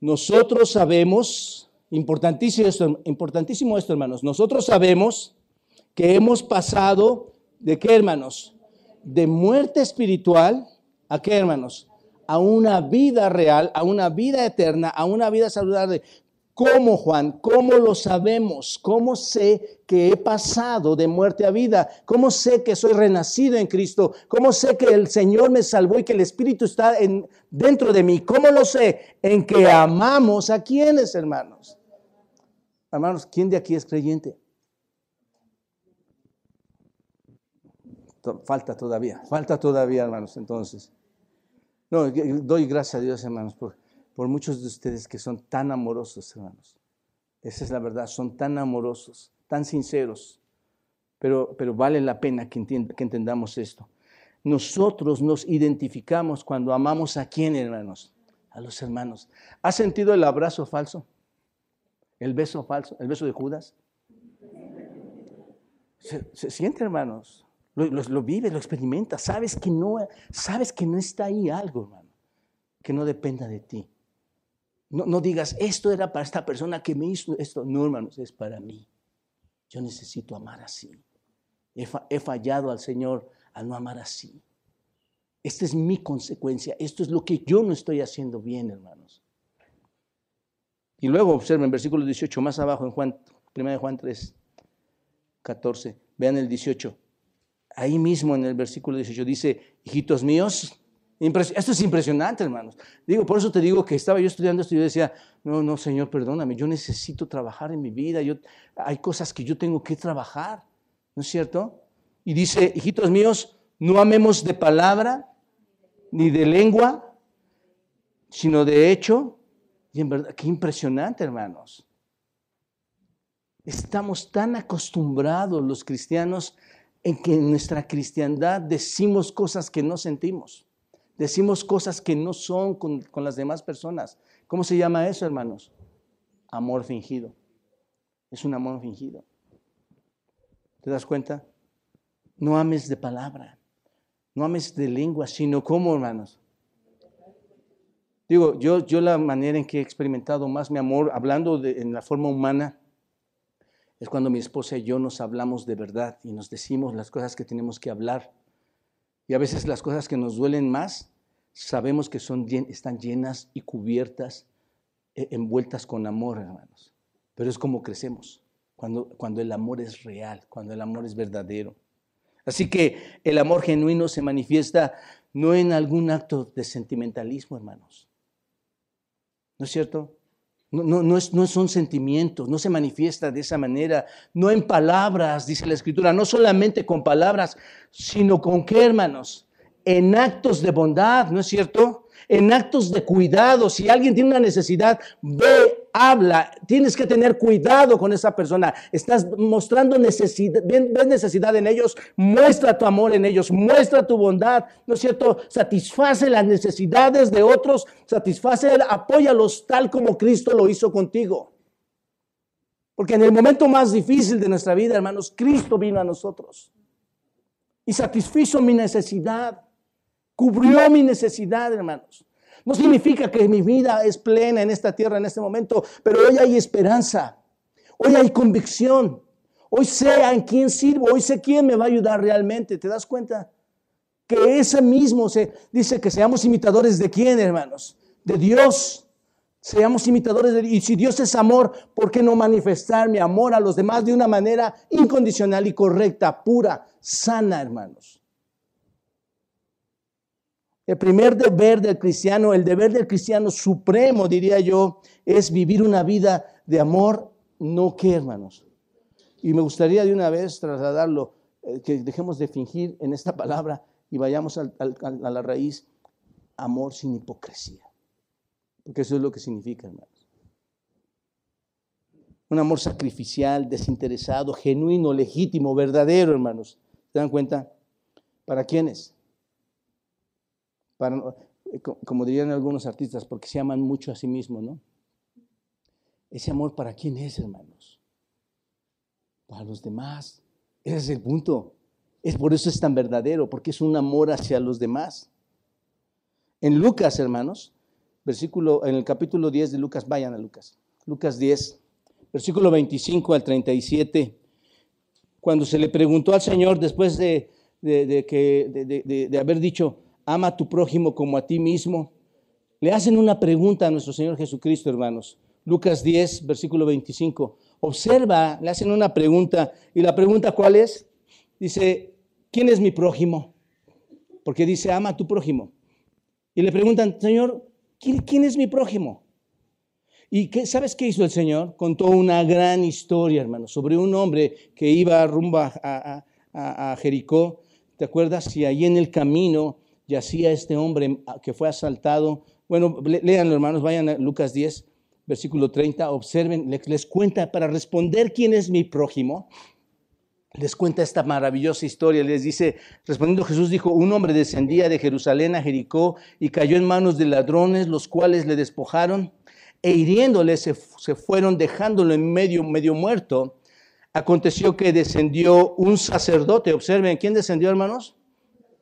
Nosotros sabemos, importantísimo esto, hermanos, nosotros sabemos que hemos pasado, ¿de qué, hermanos? De muerte espiritual, ¿a qué, hermanos? A una vida real, a una vida eterna, a una vida saludable. ¿Cómo, Juan? ¿Cómo lo sabemos? ¿Cómo sé que he pasado de muerte a vida? ¿Cómo sé que soy renacido en Cristo? ¿Cómo sé que el Señor me salvó y que el Espíritu está en, dentro de mí? ¿Cómo lo sé? En que amamos a quienes, hermanos. Hermanos, ¿quién de aquí es creyente? Falta todavía, falta todavía, hermanos, entonces. No, doy gracias a Dios, hermanos, por por muchos de ustedes que son tan amorosos, hermanos. Esa es la verdad, son tan amorosos, tan sinceros. Pero, pero vale la pena que, que entendamos esto. Nosotros nos identificamos cuando amamos a quién, hermanos? A los hermanos. ¿Has sentido el abrazo falso? ¿El beso falso? ¿El beso de Judas? Se, siente, hermanos. Lo, lo, lo, vive, lo experimenta. Sabes que, no, sabes que no está ahí algo, hermano. Que no dependa de ti. No, digas, esto era para esta persona que me hizo esto. No, hermanos, es para mí. Yo necesito amar así. He, fallado al Señor al no amar así. Esta es mi consecuencia. Esto es lo que yo no estoy haciendo bien, hermanos. Y luego observen versículo 18, más abajo en Juan, 1 Juan 3, 14. Vean el 18. Ahí mismo en el versículo 18 dice, hijitos míos, esto es impresionante, hermanos. Digo, por eso te digo que estaba yo estudiando esto y yo decía, no, no, Señor, perdóname, yo necesito trabajar en mi vida, yo, hay cosas que yo tengo que trabajar, ¿no es cierto? Y dice, hijitos míos, no amemos de palabra ni de lengua, sino de hecho. Y en verdad, qué impresionante, hermanos. Estamos tan acostumbrados los cristianos en que en nuestra cristiandad decimos cosas que no sentimos. Decimos cosas que no son con, las demás personas. ¿Cómo se llama eso, hermanos? Amor fingido. Es un amor fingido. ¿Te das cuenta? No ames de palabra, no ames de lengua, sino como, hermanos. Digo, yo, yo la manera en que he experimentado más mi amor, hablando de, en la forma humana, es cuando mi esposa y yo nos hablamos de verdad y nos decimos las cosas que tenemos que hablar. Y a veces las cosas que nos duelen más, sabemos que son, están llenas y cubiertas, e, envueltas con amor, hermanos. Pero es como crecemos, cuando, cuando el amor es real, cuando el amor es verdadero. Así que el amor genuino se manifiesta no en algún acto de sentimentalismo, hermanos. ¿No es cierto? No, no, no, es, no son sentimientos, no se manifiesta de esa manera, no en palabras, dice la Escritura, no solamente con palabras, sino con qué, hermanos? En actos de bondad, ¿no es cierto? En actos de cuidado. Si alguien tiene una necesidad, ve habla, tienes que tener cuidado con esa persona. Estás mostrando necesidad, ves necesidad en ellos, muestra tu amor en ellos, muestra tu bondad, ¿no es cierto? Satisface las necesidades de otros, satisface, apóyalos tal como Cristo lo hizo contigo. Porque en el momento más difícil de nuestra vida, hermanos, Cristo vino a nosotros y satisfizo mi necesidad, cubrió mi necesidad, hermanos. No significa que mi vida es plena en esta tierra en este momento, pero hoy hay esperanza, hoy hay convicción, hoy sé en quién sirvo, hoy sé quién me va a ayudar realmente. ¿Te das cuenta? Que ese mismo se dice que seamos imitadores de quién, hermanos? De Dios. Seamos imitadores de Dios. Y si Dios es amor, ¿por qué no manifestar mi amor a los demás de una manera incondicional y correcta, pura, sana, hermanos? El primer deber del cristiano, el deber del cristiano supremo, diría yo, es vivir una vida de amor, no que, hermanos. Y me gustaría de una vez trasladarlo, eh, que dejemos de fingir en esta palabra y vayamos a la raíz, amor sin hipocresía. Porque eso es lo que significa, hermanos. Un amor sacrificial, desinteresado, genuino, legítimo, verdadero, hermanos. ¿Se dan cuenta? ¿Para quiénes? Eh, como dirían algunos artistas, porque se aman mucho a sí mismos, ¿no? Ese amor para quién es, hermanos? Para los demás. Ese es el punto. Es por eso es tan verdadero, porque es un amor hacia los demás. En Lucas, hermanos, versículo, en el capítulo 10 de Lucas, vayan a Lucas. Lucas 10, versículo 25 al 37, cuando se le preguntó al Señor después de, de, que, de haber dicho, ama a tu prójimo como a ti mismo. Le hacen una pregunta a nuestro Señor Jesucristo, hermanos. Lucas 10, versículo 25. Observa, le hacen una pregunta. ¿Y la pregunta cuál es? Dice, ¿quién es mi prójimo? Porque dice, ama a tu prójimo. Y le preguntan, Señor, ¿quién, es mi prójimo? ¿Y qué, sabes qué hizo el Señor? Contó una gran historia, hermanos, sobre un hombre que iba rumbo a, a Jericó. ¿Te acuerdas? Y ahí en el camino yacía este hombre que fue asaltado. Bueno, leanlo hermanos, vayan a Lucas 10, versículo 30, observen, les, cuenta para responder quién es mi prójimo. Les cuenta esta maravillosa historia. Les dice, respondiendo Jesús dijo, un hombre descendía de Jerusalén a Jericó y cayó en manos de ladrones, los cuales le despojaron e hiriéndole se, se fueron dejándolo en medio, medio muerto. Aconteció que descendió un sacerdote. Observen, ¿quién descendió, hermanos?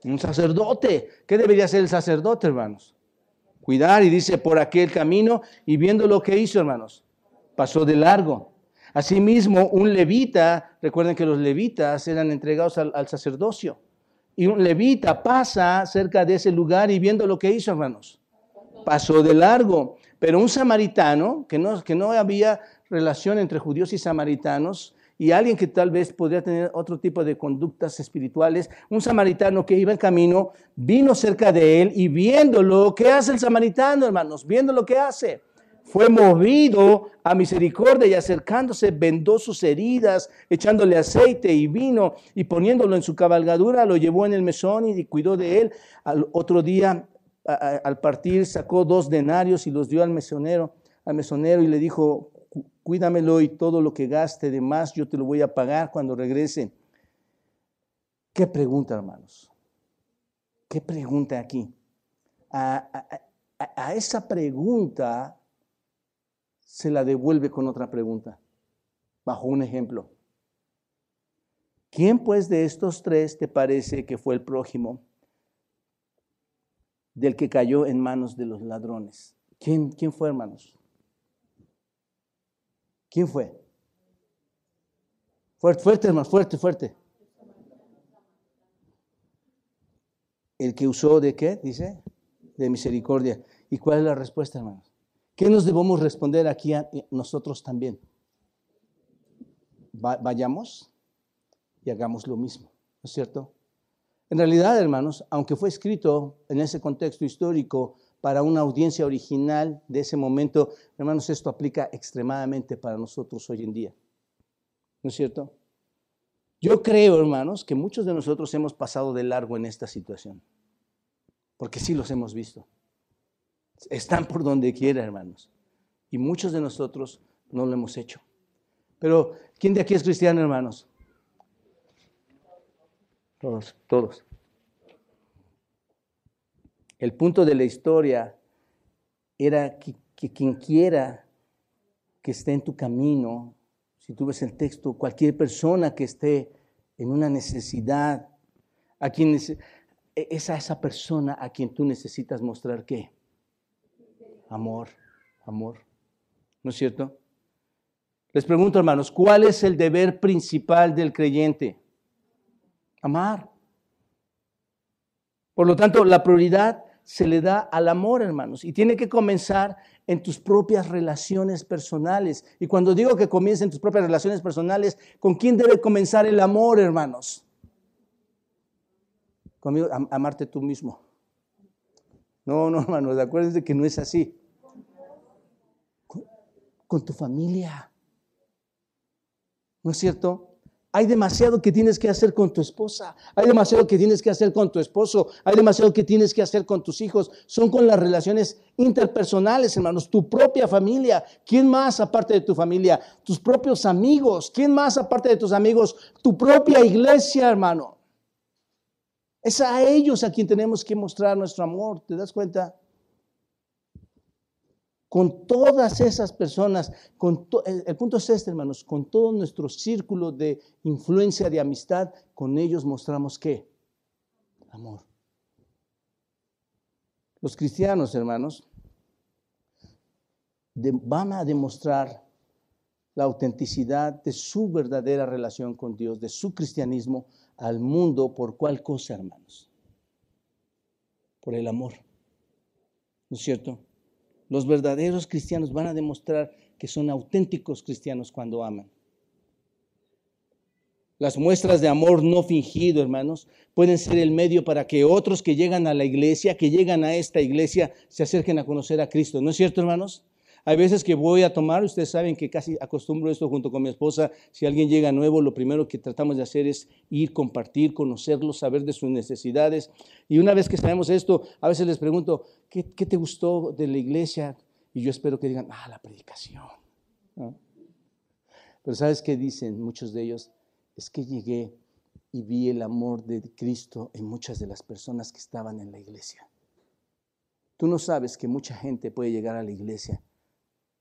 Un sacerdote. ¿Qué debería hacer el sacerdote, hermanos? Cuidar y dice por aquel camino y viendo lo que hizo, hermanos, pasó de largo. Asimismo, un levita, recuerden que los levitas eran entregados al, sacerdocio, y un levita pasa cerca de ese lugar y viendo lo que hizo, hermanos, pasó de largo. Pero un samaritano, que no, que no había relación entre judíos y samaritanos, y alguien que tal vez podría tener otro tipo de conductas espirituales, un samaritano que iba en camino, vino cerca de él y viéndolo, ¿qué hace el samaritano, hermanos? Viendo lo que hace fue movido a misericordia y acercándose vendó sus heridas, echándole aceite y vino y poniéndolo en su cabalgadura, lo llevó en el mesón y cuidó de él. Al otro día, al partir, sacó dos denarios y los dio al mesonero, al mesonero y le dijo, cuídamelo y todo lo que gaste de más yo te lo voy a pagar cuando regrese. ¿Qué pregunta, hermanos? ¿Qué pregunta aquí? a, esa pregunta se la devuelve con otra pregunta, bajo un ejemplo. ¿Quién pues de estos tres te parece que fue el prójimo del que cayó en manos de los ladrones? ¿Quién, quién fue, hermanos? ¿Quién fue? Fuerte, fuerte, hermanos, fuerte, fuerte. El que usó de qué, dice, de misericordia. ¿Y cuál es la respuesta, hermanos? ¿Qué nos debemos responder aquí a nosotros también? vayamos y hagamos lo mismo, ¿no es cierto? En realidad, hermanos, aunque fue escrito en ese contexto histórico para una audiencia original de ese momento, hermanos, esto aplica extremadamente para nosotros hoy en día, ¿no es cierto? Yo creo, hermanos, que muchos de nosotros hemos pasado de largo en esta situación, porque sí los hemos visto. Están por donde quiera, hermanos. Y muchos de nosotros no lo hemos hecho. Pero, ¿quién de aquí es cristiano, hermanos? Todos, todos. El punto de la historia era que, quien quiera que esté en tu camino, si tú ves el texto, cualquier persona que esté en una necesidad, a quien es, es a esa persona a quien tú necesitas mostrar qué? amor, amor. ¿No es cierto? Les pregunto, hermanos, ¿cuál es el deber principal del creyente? Amar. Por lo tanto, la prioridad se le da al amor, hermanos, y tiene que comenzar en tus propias relaciones personales. Y cuando digo que comience en tus propias relaciones personales, ¿con quién debe comenzar el amor, hermanos? Conmigo, amarte tú mismo. No, no, hermanos, acuérdense que no es así con tu familia. ¿No es cierto? Hay demasiado que tienes que hacer con tu esposa, hay demasiado que tienes que hacer con tu esposo, hay demasiado que tienes que hacer con tus hijos. Son con las relaciones interpersonales, hermanos, tu propia familia. ¿Quién más aparte de tu familia? Tus propios amigos. ¿Quién más aparte de tus amigos? Tu propia iglesia, hermano. Es a ellos a quien tenemos que mostrar nuestro amor. ¿Te das cuenta? Con todas esas personas, con el, punto es este, hermanos, con todo nuestro círculo de influencia, de amistad, con ellos mostramos qué? Amor. Los cristianos, hermanos, van a demostrar la autenticidad de su verdadera relación con Dios, de su cristianismo al mundo, ¿por cuál cosa, hermanos? Por el amor. ¿No es cierto? Los verdaderos cristianos van a demostrar que son auténticos cristianos cuando aman. Las muestras de amor no fingido, hermanos, pueden ser el medio para que otros que llegan a la iglesia, que llegan a esta iglesia, se acerquen a conocer a Cristo. ¿No es cierto, hermanos? Hay veces que voy a tomar, ustedes saben que casi acostumbro esto junto con mi esposa, si alguien llega nuevo, lo primero que tratamos de hacer es ir, compartir, conocerlo, saber de sus necesidades. Y una vez que sabemos esto, a veces les pregunto, ¿qué, te gustó de la iglesia? Y yo espero que digan, ah, la predicación. Pero ¿sabes qué dicen muchos de ellos? Es que llegué y vi el amor de Cristo en muchas de las personas que estaban en la iglesia. Tú no sabes que mucha gente puede llegar a la iglesia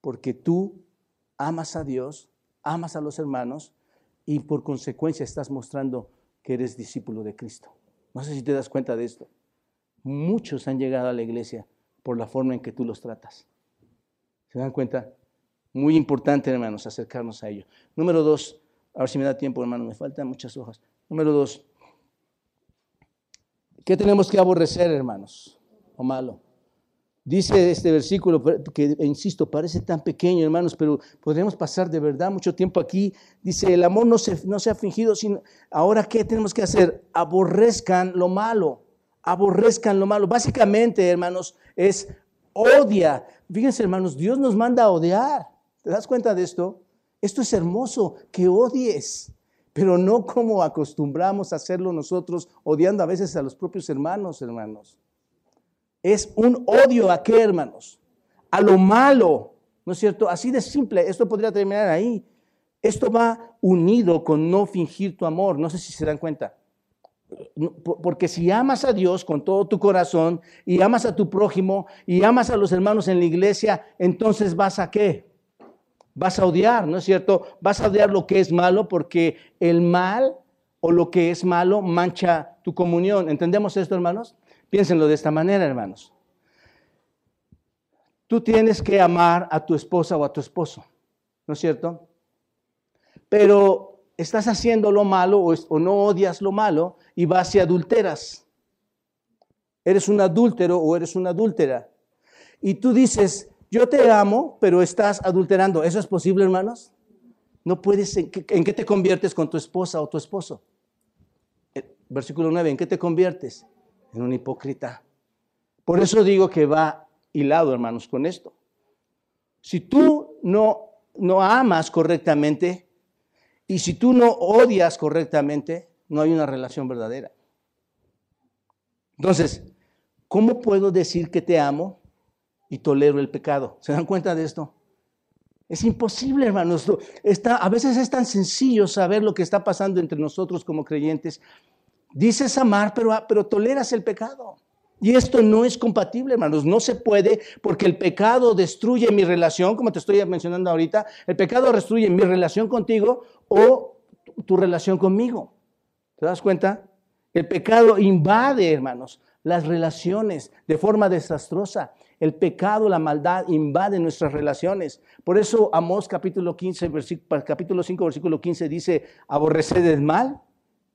porque tú amas a Dios, amas a los hermanos y por consecuencia estás mostrando que eres discípulo de Cristo. No sé si te das cuenta de esto. Muchos han llegado a la iglesia por la forma en que tú los tratas. ¿Se dan cuenta? Muy importante, hermanos, acercarnos a ello. Número dos, a ver si me da tiempo, hermano, me faltan muchas hojas. Número dos, ¿qué tenemos que aborrecer, hermanos? O malo. Dice este versículo que, insisto, parece tan pequeño, hermanos, pero podríamos pasar de verdad mucho tiempo aquí. Dice, el amor no se, no se ha fingido, sino ahora ¿qué tenemos que hacer? Aborrezcan lo malo, aborrezcan lo malo. Básicamente, hermanos, es odia. Fíjense, hermanos, Dios nos manda a odiar. ¿Te das cuenta de esto? Esto es hermoso, que odies, pero no como acostumbramos a hacerlo nosotros, odiando a veces a los propios hermanos, hermanos es un odio a qué, hermanos? A lo malo, ¿no es cierto? Así de simple, esto podría terminar ahí. Esto va unido con no fingir tu amor, no sé si se dan cuenta. Porque si amas a Dios con todo tu corazón y amas a tu prójimo y amas a los hermanos en la iglesia, entonces vas a qué? Vas a odiar, ¿no es cierto? Vas a odiar lo que es malo porque el mal o lo que es malo mancha tu comunión. ¿Entendemos esto, hermanos? Piénsenlo de esta manera, hermanos. Tú tienes que amar a tu esposa o a tu esposo, ¿no es cierto? Pero estás haciendo lo malo o, no odias lo malo y vas y adulteras. Eres un adúltero o eres una adúltera. Y tú dices, yo te amo, pero estás adulterando. ¿Eso es posible, hermanos? No puedes, ¿en qué, en qué te conviertes con tu esposa o tu esposo? Eh, versículo 9, ¿en qué te conviertes? En un hipócrita. Por eso digo que va hilado, hermanos, con esto. Si tú no, no amas correctamente y si tú no odias correctamente, no hay una relación verdadera. Entonces, ¿cómo puedo decir que te amo y tolero el pecado? ¿Se dan cuenta de esto? Es imposible, hermanos. A veces es tan sencillo saber lo que está pasando entre nosotros como creyentes, Dices amar, pero, pero toleras el pecado. Y esto no es compatible, hermanos. No se puede porque el pecado destruye mi relación, como te estoy mencionando ahorita. El pecado destruye mi relación contigo o tu relación conmigo. ¿Te das cuenta? El pecado invade, hermanos, las relaciones de forma desastrosa. El pecado, la maldad invade nuestras relaciones. Por eso Amós capítulo 15, capítulo 5, versículo 15 dice, aborreced el mal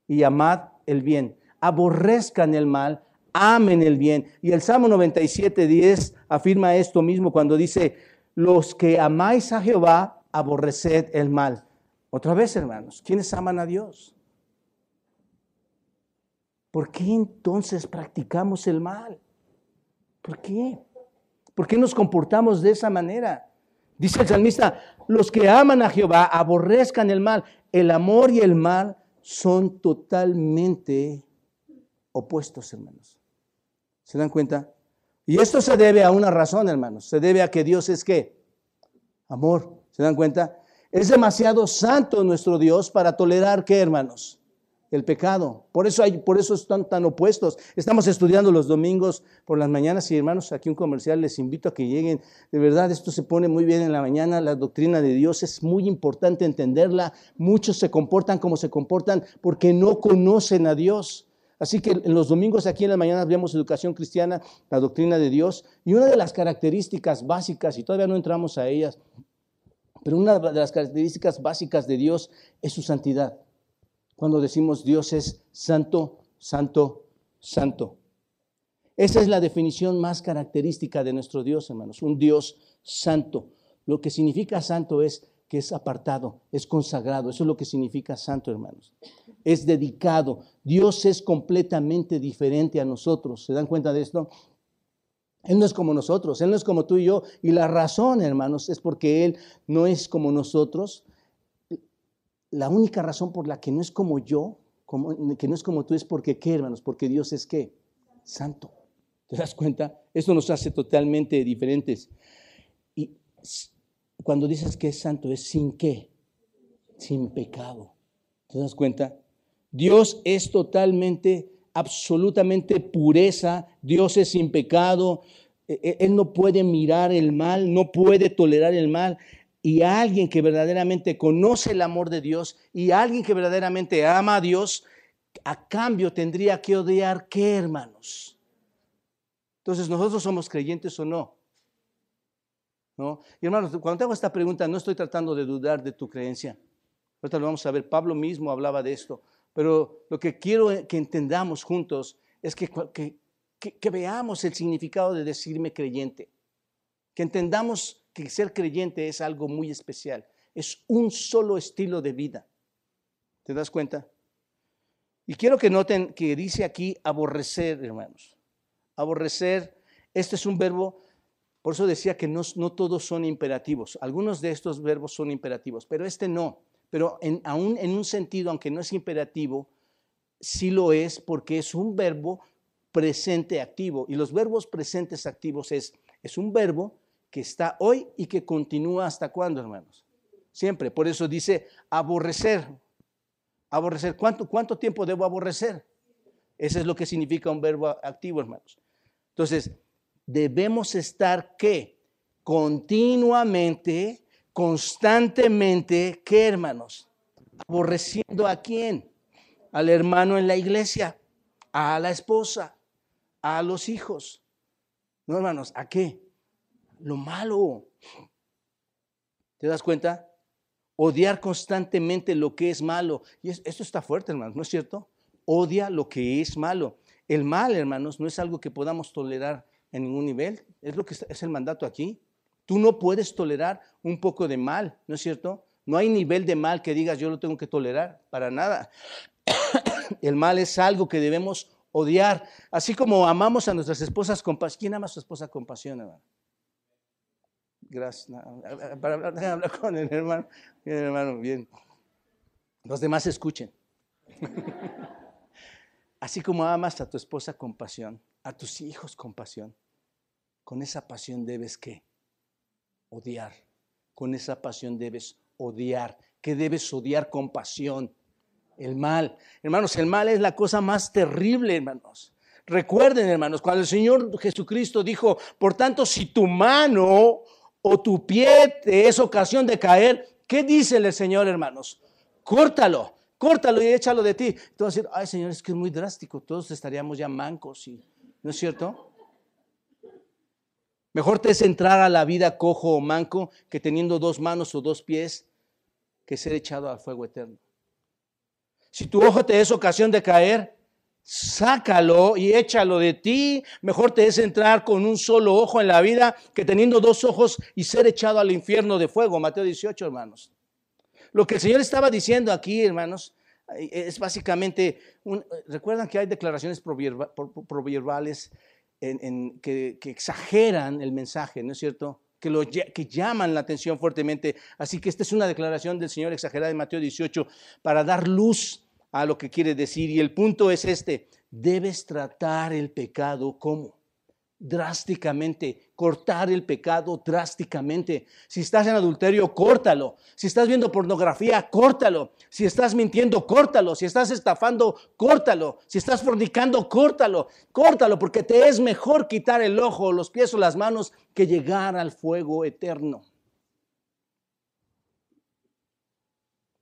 y amad el bien, aborrezcan el mal, amen el bien. Y el Salmo 97, 10 afirma esto mismo cuando dice, los que amáis a Jehová, aborreced el mal. Otra vez, hermanos, ¿quiénes aman a Dios? ¿Por qué entonces practicamos el mal? ¿Por qué? ¿Por qué nos comportamos de esa manera? Dice el salmista, los que aman a Jehová aborrezcan el mal. El amor y el mal son totalmente opuestos, hermanos. ¿Se dan cuenta? Y esto se debe a una razón, hermanos. Se debe a que Dios es qué? Amor. ¿Se dan cuenta? Es demasiado santo nuestro Dios para tolerar qué, hermanos? El pecado. Por eso, hay, por eso están tan opuestos. Estamos estudiando los domingos por las mañanas y hermanos, aquí un comercial, les invito a que lleguen. De verdad, esto se pone muy bien en la mañana. La doctrina de Dios es muy importante entenderla. Muchos se comportan como se comportan porque no conocen a Dios. Así que en los domingos aquí en la mañana vemos educación cristiana, la doctrina de Dios. Y una de las características básicas, y todavía no entramos a ellas, pero una de las características básicas de Dios es su santidad cuando decimos Dios es santo, santo, santo. Esa es la definición más característica de nuestro Dios, hermanos, un Dios santo. Lo que significa santo es que es apartado, es consagrado. Eso es lo que significa santo, hermanos. Es dedicado. Dios es completamente diferente a nosotros. ¿Se dan cuenta de esto? Él no es como nosotros, Él no es como tú y yo. Y la razón, hermanos, es porque Él no es como nosotros la única razón por la que no es como yo, que no es como tú, es porque qué, hermanos, porque Dios es qué? Santo. ¿Te das cuenta? Esto nos hace totalmente diferentes. Y cuando dices que es santo, es sin qué? Sin pecado. ¿Te das cuenta? Dios es totalmente, absolutamente pureza. Dios es sin pecado. E, e, él no puede mirar el mal, no puede tolerar el mal y alguien que verdaderamente conoce el amor de Dios y alguien que verdaderamente ama a Dios, a cambio tendría que odiar qué, hermanos. Entonces, ¿nosotros somos creyentes o no? ¿no? Y hermanos, cuando te hago esta pregunta, no estoy tratando de dudar de tu creencia. Ahorita lo vamos a ver, Pablo mismo hablaba de esto. Pero lo que quiero que entendamos juntos es que, que, veamos el significado de decirme creyente. Que entendamos que ser creyente es algo muy especial. Es un solo estilo de vida. ¿Te das cuenta? Y quiero que noten que dice aquí aborrecer, hermanos. Aborrecer, este es un verbo, por eso decía que no, todos son imperativos. Algunos de estos verbos son imperativos, pero este no. Pero en, aún en un sentido, aunque no es imperativo, sí lo es porque es un verbo presente activo. Y los verbos presentes activos es un verbo que está hoy y que continúa hasta cuándo, hermanos. Siempre. Por eso dice aborrecer. Aborrecer. ¿Cuánto, ¿Cuánto tiempo debo aborrecer? Ese es lo que significa un verbo activo, hermanos. Entonces, debemos estar ¿qué? Continuamente, constantemente, ¿qué, hermanos? Aborreciendo a quién? Al hermano en la iglesia, a la esposa, a los hijos. No, hermanos, ¿a qué? Lo malo. ¿Te das cuenta? Odiar constantemente lo que es malo. Y esto está fuerte, hermanos, ¿no es cierto? Odia lo que es malo. El mal, hermanos, no es algo que podamos tolerar en ningún nivel. Es lo que es el mandato aquí. Tú no puedes tolerar un poco de mal, ¿no es cierto? No hay nivel de mal que digas yo lo tengo que tolerar, para nada. El mal es algo que debemos odiar, así como amamos a nuestras esposas con pasión. ¿Quién ama a su esposa con pasión, hermano? Gracias. Para hablar con el hermano. Bien, hermano, bien. Los demás escuchen. Así como amas a tu esposa con pasión, a tus hijos con pasión, con esa pasión debes qué? Odiar. Con esa pasión debes odiar. ¿Qué debes odiar con pasión? El mal. Hermanos, el mal es la cosa más terrible, hermanos. Recuerden, hermanos, cuando el Señor Jesucristo dijo, por tanto, si tu mano o tu pie te es ocasión de caer, ¿qué dice el Señor, hermanos? Córtalo, córtalo y échalo de ti. Entonces, decir, ay Señor, es que es muy drástico, todos estaríamos ya mancos, ¿no es cierto? Mejor te es entrar a la vida cojo o manco que teniendo dos manos o dos pies que ser echado al fuego eterno. Si tu ojo te es ocasión de caer, sácalo y échalo de ti. Mejor te es entrar con un solo ojo en la vida que teniendo dos ojos y ser echado al infierno de fuego. Mateo 18, hermanos. Lo que el Señor estaba diciendo aquí, hermanos, es básicamente, recuerdan que hay declaraciones proverbales que, exageran el mensaje, ¿no es cierto? Que, que llaman la atención fuertemente. Así que esta es una declaración del Señor exagerada en Mateo 18 para dar luz a lo que quiere decir. Y el punto es este, debes tratar el pecado como drásticamente, cortar el pecado drásticamente. Si estás en adulterio, córtalo. Si estás viendo pornografía, córtalo. Si estás mintiendo, córtalo. Si estás estafando, córtalo. Si estás fornicando, córtalo. Córtalo porque te es mejor quitar el ojo, los pies o las manos que llegar al fuego eterno.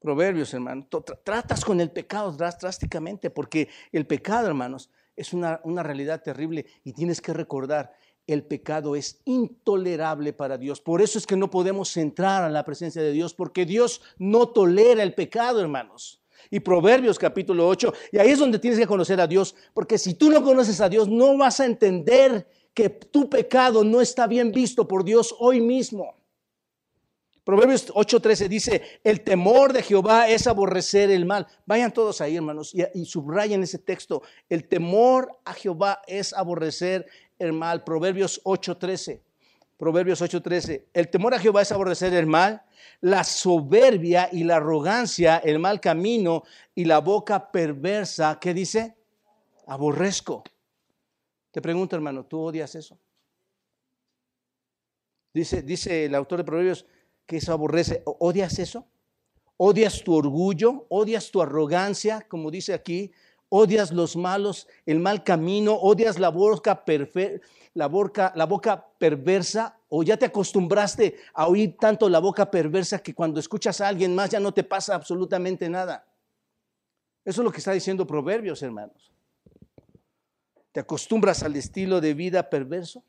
Proverbios, hermano. Tratas con el pecado drásticamente, porque el pecado, hermanos, es una, una realidad terrible y tienes que recordar, el pecado es intolerable para Dios. Por eso es que no podemos entrar a la presencia de Dios, porque Dios no tolera el pecado, hermanos. Y Proverbios capítulo 8, y ahí es donde tienes que conocer a Dios, porque si tú no conoces a Dios, no vas a entender que tu pecado no está bien visto por Dios hoy mismo. Proverbios 8:13 dice, el temor de Jehová es aborrecer el mal. Vayan todos ahí, hermanos, y, subrayen ese texto. El temor a Jehová es aborrecer el mal. Proverbios 8:13. Proverbios 8:13. El temor a Jehová es aborrecer el mal, la soberbia y la arrogancia, el mal camino y la boca perversa. ¿Qué dice? Aborrezco. Te pregunto, hermano, ¿tú odias eso? Dice, dice el autor de Proverbios, que eso aborrece. ¿Odias eso? ¿Odias tu orgullo? ¿Odias tu arrogancia, como dice aquí? ¿Odias los malos, el mal camino? ¿Odias la boca, la boca, la boca perversa? ¿O ya te acostumbraste a oír tanto la boca perversa que cuando escuchas a alguien más ya no te pasa absolutamente nada? Eso es lo que está diciendo Proverbios, hermanos. ¿Te acostumbras al estilo de vida perverso?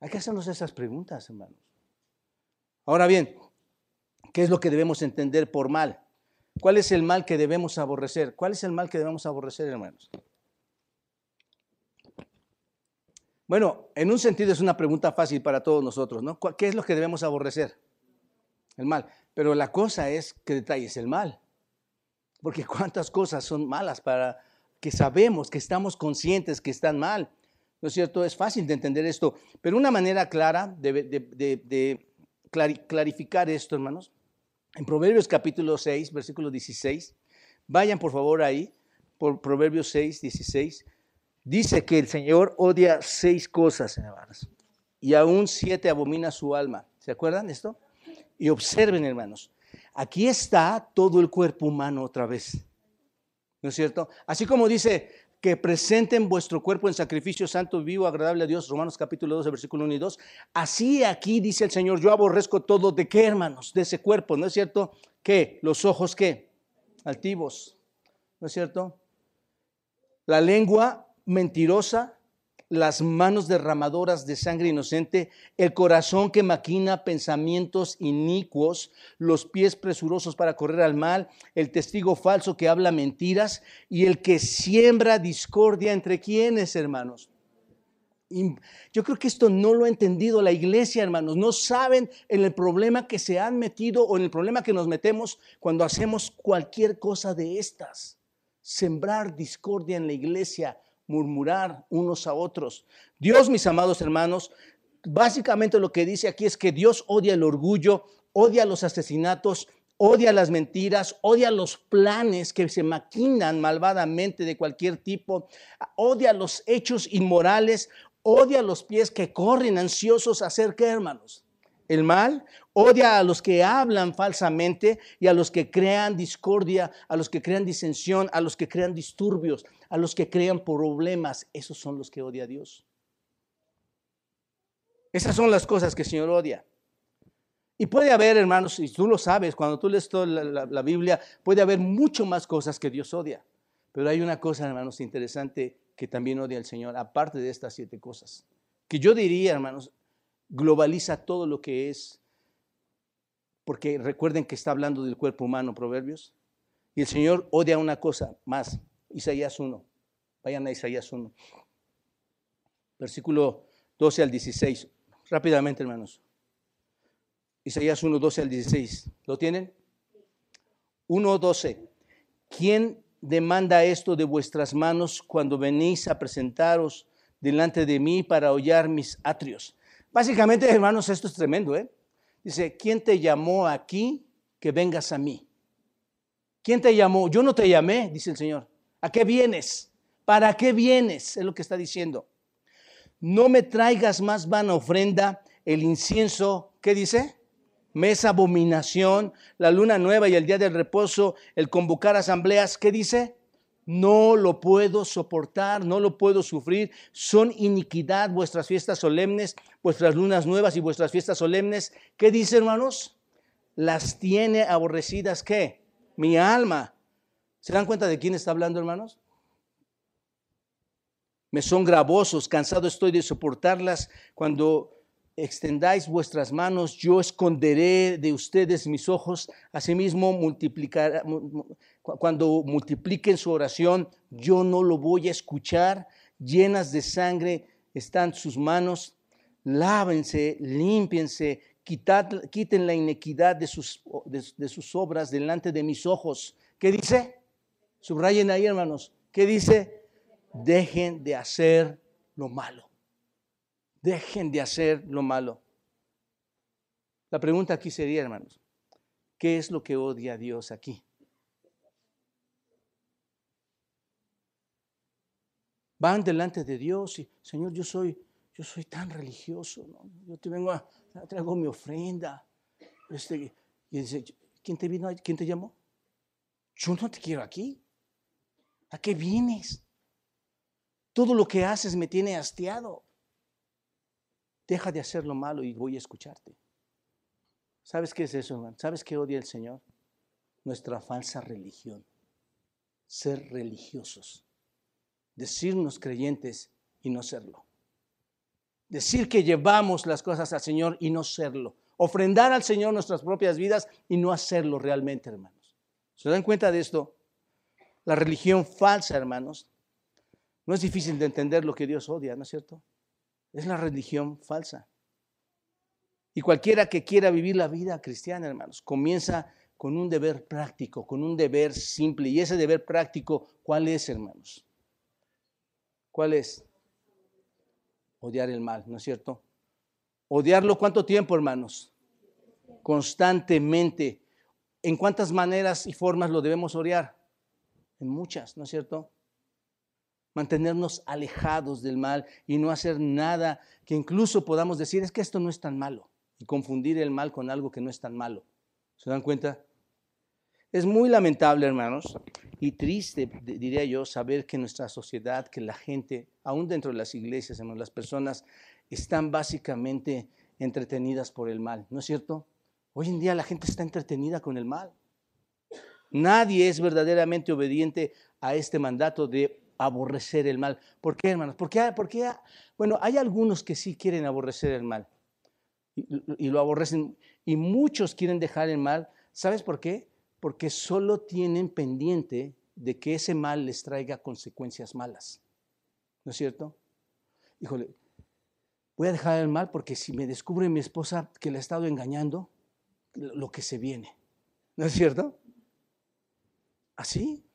Hay que hacernos esas preguntas, hermanos. Ahora bien, ¿qué es lo que debemos entender por mal? ¿Cuál es el mal que debemos aborrecer? ¿Cuál es el mal que debemos aborrecer, hermanos? Bueno, en un sentido es una pregunta fácil para todos nosotros, ¿no? ¿Qué es lo que debemos aborrecer? El mal. Pero la cosa es qué detalle es el mal. Porque cuántas cosas son malas para que sabemos, que estamos conscientes que están mal. ¿No es cierto? Es fácil de entender esto. Pero una manera clara de, clarificar esto, hermanos, en Proverbios capítulo 6, versículo 16, vayan por favor ahí, por Proverbios 6, 16, dice que el Señor odia seis cosas, hermanos, y aún siete abomina su alma. ¿Se acuerdan esto? Y observen, hermanos, aquí está todo el cuerpo humano otra vez. ¿No es cierto? Así como dice que presenten vuestro cuerpo en sacrificio santo, vivo, agradable a Dios, Romanos capítulo 12, versículo 1 y 2. Así aquí dice el Señor, yo aborrezco todo de qué, hermanos, de ese cuerpo, ¿no es cierto? ¿Qué? Los ojos, ¿qué? Altivos, ¿no es cierto? La lengua mentirosa, las manos derramadoras de sangre inocente, el corazón que maquina pensamientos inicuos, los pies presurosos para correr al mal, el testigo falso que habla mentiras y el que siembra discordia entre quienes, hermanos. yo creo que esto no lo ha entendido la iglesia, hermanos. No saben en el problema que se han metido o en el problema que nos metemos cuando hacemos cualquier cosa de estas. Sembrar discordia en la iglesia, murmurar unos a otros. Dios, mis amados hermanos, básicamente lo que dice aquí es que Dios odia el orgullo, odia los asesinatos, odia las mentiras, odia los planes que se maquinan malvadamente de cualquier tipo, odia los hechos inmorales, odia los pies que corren ansiosos a hacer qué, hermanos? El mal, odia a los que hablan falsamente y a los que crean discordia, a los que crean disensión, a los que crean disturbios, a los que crean problemas. Esos son los que odia a Dios. Esas son las cosas que el Señor odia. Y puede haber, hermanos, y tú lo sabes, cuando tú lees toda la, la, Biblia, puede haber mucho más cosas que Dios odia. Pero hay una cosa, hermanos, interesante que también odia el Señor, aparte de estas siete cosas. Que yo diría, hermanos, globaliza todo lo que es, porque recuerden que está hablando del cuerpo humano, Proverbios, y el Señor odia una cosa más, Isaías 1, vayan a Isaías 1, versículo 12 al 16, rápidamente hermanos. Isaías 1, 12 al 16, ¿lo tienen? 1, 12. ¿Quién demanda esto de vuestras manos cuando venís a presentaros delante de mí para hollar mis atrios? Básicamente, hermanos, esto es tremendo, ¿eh? Dice, ¿quién te llamó aquí que vengas a mí? ¿Quién te llamó? Yo no te llamé, dice el Señor. ¿A qué vienes? ¿Para qué vienes? Es lo que está diciendo. No me traigas más vana ofrenda, el incienso, ¿qué dice? Mesa abominación, la luna nueva y el día del reposo, el convocar asambleas, ¿qué dice? No lo puedo soportar, no lo puedo sufrir. Son iniquidad vuestras fiestas solemnes, vuestras lunas nuevas y vuestras fiestas solemnes. ¿Qué dice, hermanos? Las tiene aborrecidas, ¿qué? Mi alma. ¿Se dan cuenta de quién está hablando, hermanos? Me son gravosos, cansado estoy de soportarlas. Cuando extendáis vuestras manos, yo esconderé de ustedes mis ojos, asimismo multiplicaré, cuando multipliquen su oración, yo no lo voy a escuchar, llenas de sangre están sus manos, lávense, límpiense, quiten la inequidad de sus, de sus obras delante de mis ojos. ¿Qué dice? Subrayen ahí, hermanos. ¿Qué dice? Dejen de hacer lo malo. Dejen de hacer lo malo. La pregunta aquí sería, hermanos, ¿qué es lo que odia Dios aquí? van delante de Dios y, Señor, yo soy, yo soy tan religioso, ¿no? yo te vengo a, traigo mi ofrenda. Este, y dice, ¿quién te vino? ¿Quién te llamó? Yo no te quiero aquí. ¿A qué vienes? Todo lo que haces me tiene hastiado. Deja de hacer lo malo y voy a escucharte. ¿Sabes qué es eso, hermano? ¿Sabes qué odia el Señor? Nuestra falsa religión. Ser religiosos decirnos creyentes y no serlo. Decir que llevamos las cosas al Señor y no serlo. ofrendar al Señor nuestras propias vidas y no hacerlo realmente, hermanos. ¿Se dan cuenta de esto? La religión falsa, hermanos, no es difícil de entender lo que Dios odia, ¿no es cierto? Es la religión falsa. Y cualquiera que quiera vivir la vida cristiana, hermanos, comienza con un deber práctico, con un deber simple. Y ese deber práctico, ¿cuál es, hermanos? ¿Cuál es? Odiar el mal, ¿no es cierto? Odiarlo cuánto tiempo, hermanos? Constantemente. ¿En cuántas maneras y formas lo debemos odiar? En muchas, ¿no es cierto? Mantenernos alejados del mal y no hacer nada que incluso podamos decir, es que esto no es tan malo. Y confundir el mal con algo que no es tan malo. ¿Se dan cuenta? Es muy lamentable, hermanos, y triste, diría yo, saber que nuestra sociedad, que la gente, aún dentro de las iglesias, las personas están básicamente entretenidas por el mal, ¿no es cierto? Hoy en día la gente está entretenida con el mal. Nadie es verdaderamente obediente a este mandato de aborrecer el mal. ¿Por qué, hermanos? Porque, porque bueno, hay algunos que sí quieren aborrecer el mal y, y lo aborrecen y muchos quieren dejar el mal. ¿Sabes por qué? Porque solo tienen pendiente de que ese mal les traiga consecuencias malas. ¿No es cierto? Híjole, voy a dejar el mal porque si me descubre mi esposa que le ha estado engañando, lo que se viene. ¿No es cierto? Así.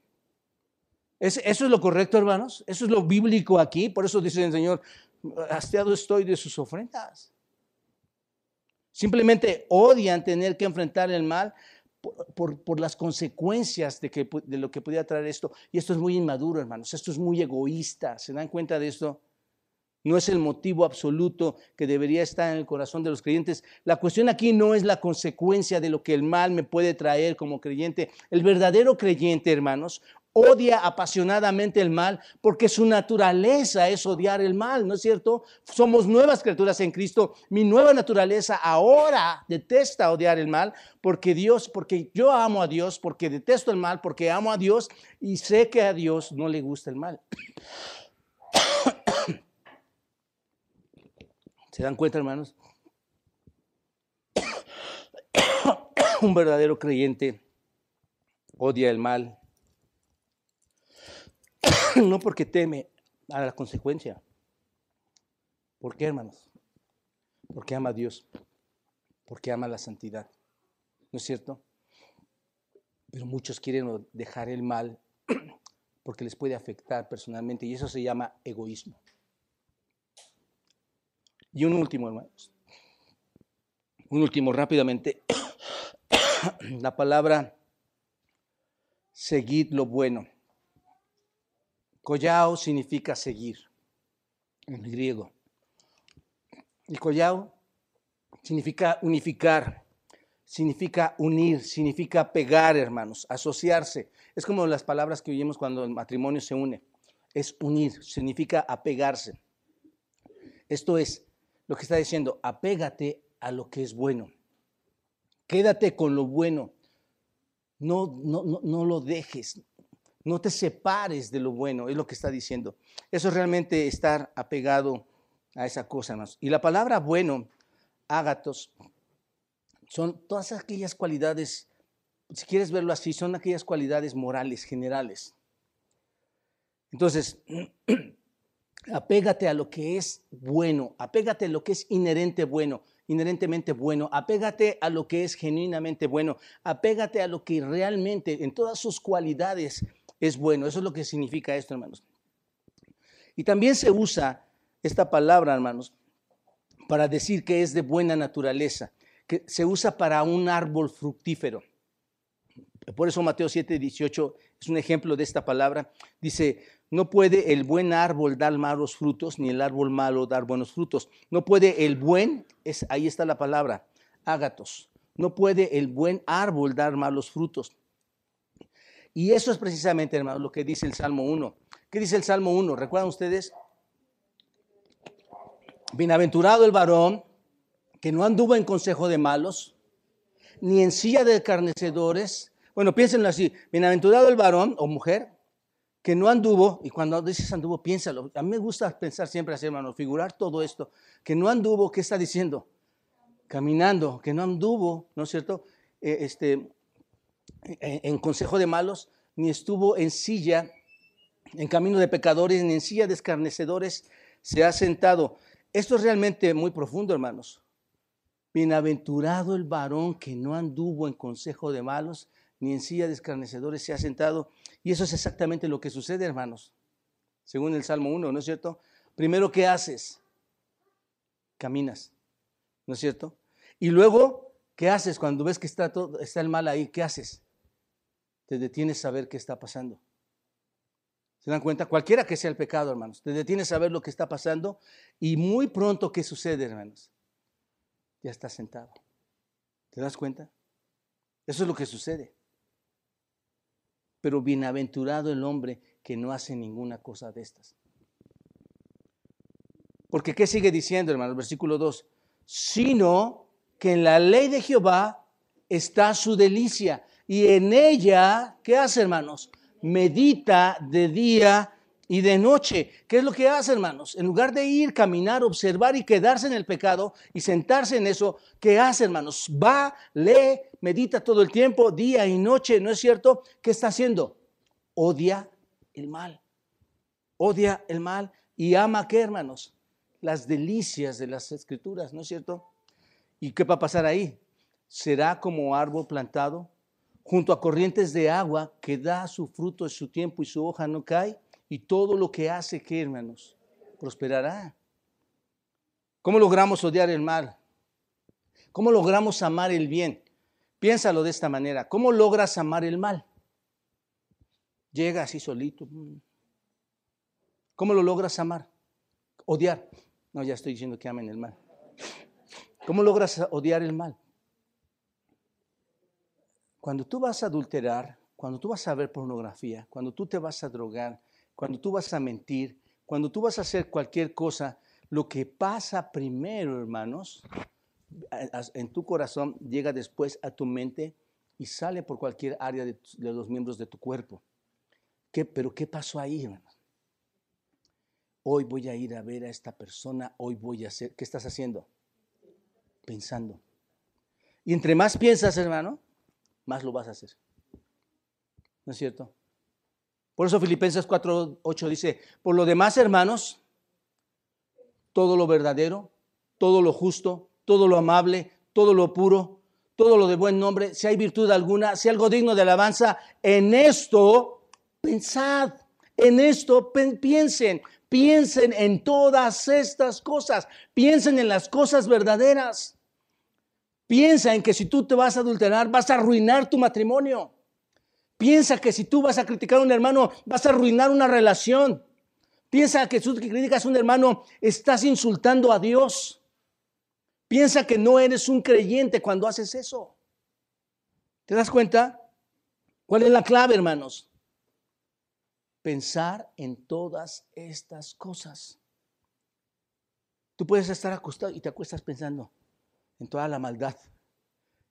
¿Eso es lo correcto, hermanos? Eso es lo bíblico aquí. Por eso dice el Señor, hastiado estoy de sus ofrendas. Simplemente odian tener que enfrentar el mal por, las consecuencias de, de lo que podía traer esto. Y esto es muy inmaduro, hermanos. Esto es muy egoísta. ¿Se dan cuenta de esto? No es el motivo absoluto que debería estar en el corazón de los creyentes. La cuestión aquí no es la consecuencia de lo que el mal me puede traer como creyente. El verdadero creyente, hermanos, odia apasionadamente el mal porque su naturaleza es odiar el mal, ¿no es cierto? Somos nuevas criaturas en Cristo. Mi nueva naturaleza ahora detesta odiar el mal porque Dios, porque yo amo a Dios, porque detesto el mal, porque amo a Dios y sé que a Dios no le gusta el mal. ¿Se dan cuenta, hermanos? Un verdadero creyente odia el mal, no porque teme a la consecuencia. ¿Por qué, hermanos? Porque ama a Dios, porque ama la santidad. ¿No es cierto? Pero muchos quieren dejar el mal porque les puede afectar personalmente y eso se llama egoísmo. Y un último, hermanos. Un último, rápidamente. La palabra seguid lo bueno. Collao significa seguir en griego. Y collao significa unificar, significa unir, significa pegar, hermanos, asociarse. Es como las palabras que oímos cuando el matrimonio se une. Es unir, significa apegarse. Esto es, lo que está diciendo, apégate a lo que es bueno. Quédate con lo bueno. No, no, no, lo dejes. No te separes de lo bueno, es lo que está diciendo. Eso es realmente estar apegado a esa cosa más. Y la palabra bueno, ágatos, son todas aquellas cualidades, si quieres verlo así, son aquellas cualidades morales generales. Entonces, apégate a lo que es bueno, apégate a lo que es inherente bueno, inherentemente bueno, apégate a lo que es genuinamente bueno, apégate a lo que realmente en todas sus cualidades es bueno. Eso es lo que significa esto, hermanos. Y también se usa esta palabra, hermanos, para decir que es de buena naturaleza, que se usa para un árbol fructífero. Por eso Mateo 7, 18 es un ejemplo de esta palabra. Dice, no puede el buen árbol dar malos frutos, ni el árbol malo dar buenos frutos. No puede el buen, es, ahí está la palabra, ágatos. No puede el buen árbol dar malos frutos. Y eso es precisamente, hermano, lo que dice el Salmo 1. ¿Qué dice el Salmo 1? ¿Recuerdan ustedes? Bienaventurado el varón que no anduvo en consejo de malos, ni en silla de carnecedores. Bueno, piénsenlo así. Bienaventurado el varón o mujer que no anduvo, y cuando dices anduvo, piénsalo. A mí me gusta pensar siempre así, hermano, figurar todo esto. Que no anduvo, ¿qué está diciendo? caminando, que no anduvo, ¿no es cierto? Eh, este, en consejo de malos, ni estuvo en silla, en camino de pecadores, ni en silla de escarnecedores se ha sentado. Esto es realmente muy profundo, hermanos. Bienaventurado el varón que no anduvo en consejo de malos, ni en silla de escarnecedores se ha sentado. Y eso es exactamente lo que sucede, hermanos, según el Salmo 1, ¿no es cierto? Primero, ¿qué haces? Caminas, ¿no es cierto? Y luego, ¿qué haces cuando ves que está, todo, está el mal ahí? ¿Qué haces? Te detienes a ver qué está pasando. ¿Se dan cuenta? Cualquiera que sea el pecado, hermanos, te detienes a ver lo que está pasando y muy pronto, ¿qué sucede, hermanos? Ya está sentado. ¿Te das cuenta? Eso es lo que sucede. Pero bienaventurado el hombre que no hace ninguna cosa de estas. Porque ¿qué sigue diciendo, hermanos? Versículo 2. Sino que en la ley de Jehová está su delicia. Y en ella, ¿qué hace, hermanos? medita de día y de noche. ¿Qué es lo que hace, hermanos? En lugar de ir, caminar, observar y quedarse en el pecado y sentarse en eso, ¿qué hace, hermanos? Va, lee, medita todo el tiempo, día y noche, ¿no es cierto? ¿Qué está haciendo? Odia el mal. Odia el mal y ama, ¿qué, hermanos? Las delicias de las escrituras, ¿no es cierto? ¿Y qué va a pasar ahí? Será como árbol plantado junto a corrientes de agua que da su fruto en su tiempo y su hoja no cae, y todo lo que hace, ¿qué hermanos? Prosperará. ¿Cómo logramos odiar el mal? ¿Cómo logramos amar el bien? Piénsalo de esta manera. ¿Cómo logras amar el mal? Llega así solito. ¿Cómo lo logras amar? Odiar. No, ya estoy diciendo que amen el mal. ¿Cómo logras odiar el mal? Cuando tú vas a adulterar, cuando tú vas a ver pornografía, cuando tú te vas a drogar, cuando tú vas a mentir, cuando tú vas a hacer cualquier cosa, lo que pasa primero, hermanos, en tu corazón llega después a tu mente y sale por cualquier área de, los miembros de tu cuerpo. ¿Qué, pero ¿qué pasó ahí, hermano? Hoy voy a ir a ver a esta persona, hoy voy a hacer, ¿qué estás haciendo? Pensando. Y entre más piensas, hermano, más lo vas a hacer. ¿No es cierto? Por eso Filipenses 4:8 dice, por lo demás, hermanos, todo lo verdadero, todo lo justo, todo lo amable, todo lo puro, todo lo de buen nombre, si hay virtud alguna, si algo digno de alabanza, en esto pensad, en esto piensen, piensen en todas estas cosas, piensen en las cosas verdaderas. Piensa en que si tú te vas a adulterar, vas a arruinar tu matrimonio. Piensa que si tú vas a criticar a un hermano, vas a arruinar una relación. Piensa que si tú criticas a un hermano, estás insultando a Dios. Piensa que no eres un creyente cuando haces eso. ¿Te das cuenta? ¿Cuál es la clave, hermanos? Pensar en todas estas cosas. Tú puedes estar acostado y te acuestas pensando, en toda la maldad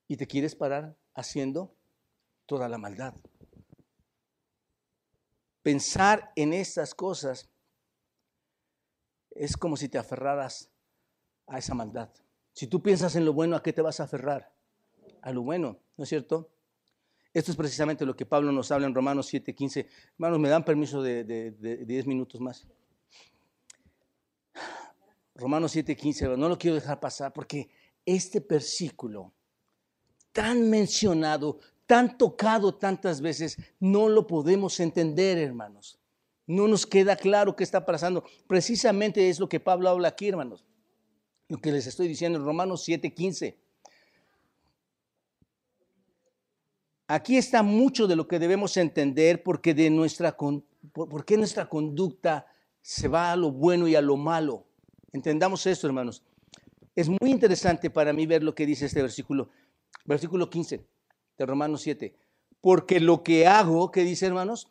y te quieres parar haciendo toda la maldad. Pensar en estas cosas es como si te aferraras a esa maldad. Si tú piensas en lo bueno, ¿a qué te vas a aferrar? A lo bueno, ¿no es cierto? Esto es precisamente lo que Pablo nos habla en Romanos 7:15. Hermanos, ¿me dan permiso de 10 minutos más? Romanos 7:15, no lo quiero dejar pasar porque este versículo tan mencionado, tan tocado tantas veces, no lo podemos entender, hermanos. No nos queda claro qué está pasando. Precisamente es lo que Pablo habla aquí, hermanos. Lo que les estoy diciendo en Romanos 7:15. Aquí está mucho de lo que debemos entender porque de nuestra nuestra conducta se va a lo bueno y a lo malo. Entendamos esto, hermanos. Es muy interesante para mí ver lo que dice este versículo, versículo 15 de Romanos 7. Porque lo que hago, ¿qué dice hermanos?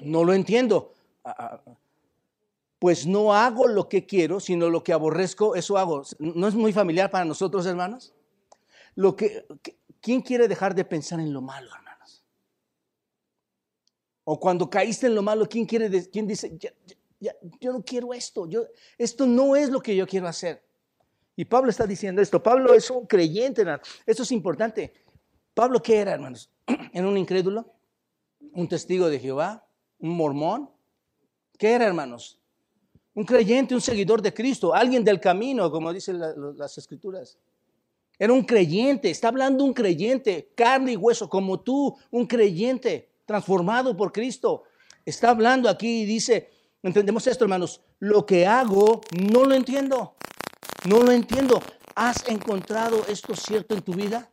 No lo entiendo. Ah, ah, pues no hago lo que quiero, sino lo que aborrezco, eso hago. ¿No es muy familiar para nosotros, hermanos? Lo que, ¿Quién quiere dejar de pensar en lo malo, hermanos? O cuando caíste en lo malo, ¿quién, quiere, quién dice, yo no quiero esto, esto no es lo que yo quiero hacer? Y Pablo está diciendo esto. Pablo es un creyente, hermano. Esto es importante. Pablo, ¿qué era, hermanos? ¿Era un incrédulo? ¿Un testigo de Jehová? ¿Un mormón? ¿Qué era, hermanos? Un creyente, un seguidor de Cristo, alguien del camino, como dicen las escrituras. Era un creyente, está hablando un creyente, carne y hueso, como tú, un creyente transformado por Cristo. Está hablando aquí y dice, entendemos esto, hermanos, lo que hago no lo entiendo. No lo entiendo. ¿Has encontrado esto cierto en tu vida?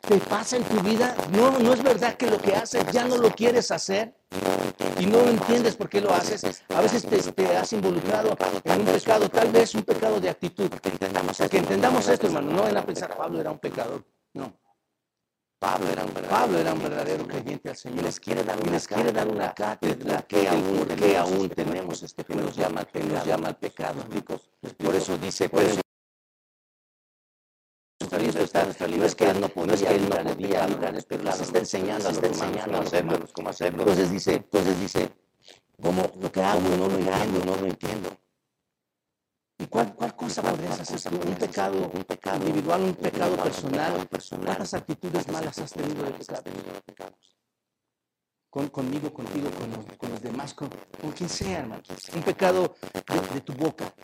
¿Te pasa en tu vida? No, no es verdad que lo que haces ya no lo quieres hacer y no entiendes por qué lo haces. A veces te, has involucrado en un pecado, tal vez un pecado de actitud. Que entendamos, esto, hermano. No en a pensar Pablo era un pecador. No. Pablo era un verdadero, Pablo era un verdadero creyente al Señor. Les quiere dar una, quiere dar una cátedra que aún, que aún tenemos este que nos llama, que nos llama al pecado, chicos. Por eso dice, por eso no es que él no podía, es que él no podía librar pero les está enseñando, está enseñando a los hermanos cómo hacerlo. Entonces dice, entonces dice, como lo que hago no lo entiendo, no lo entiendo. ¿Y cuál, cuál cosa podrías hacer Un pecado, un pecado individual, un pecado personal. ¿Cuántas actitudes malas has tenido de pecados? Con, conmigo, contigo, con los, demás, con, quien sea, hermano. Un pecado de, tu boca.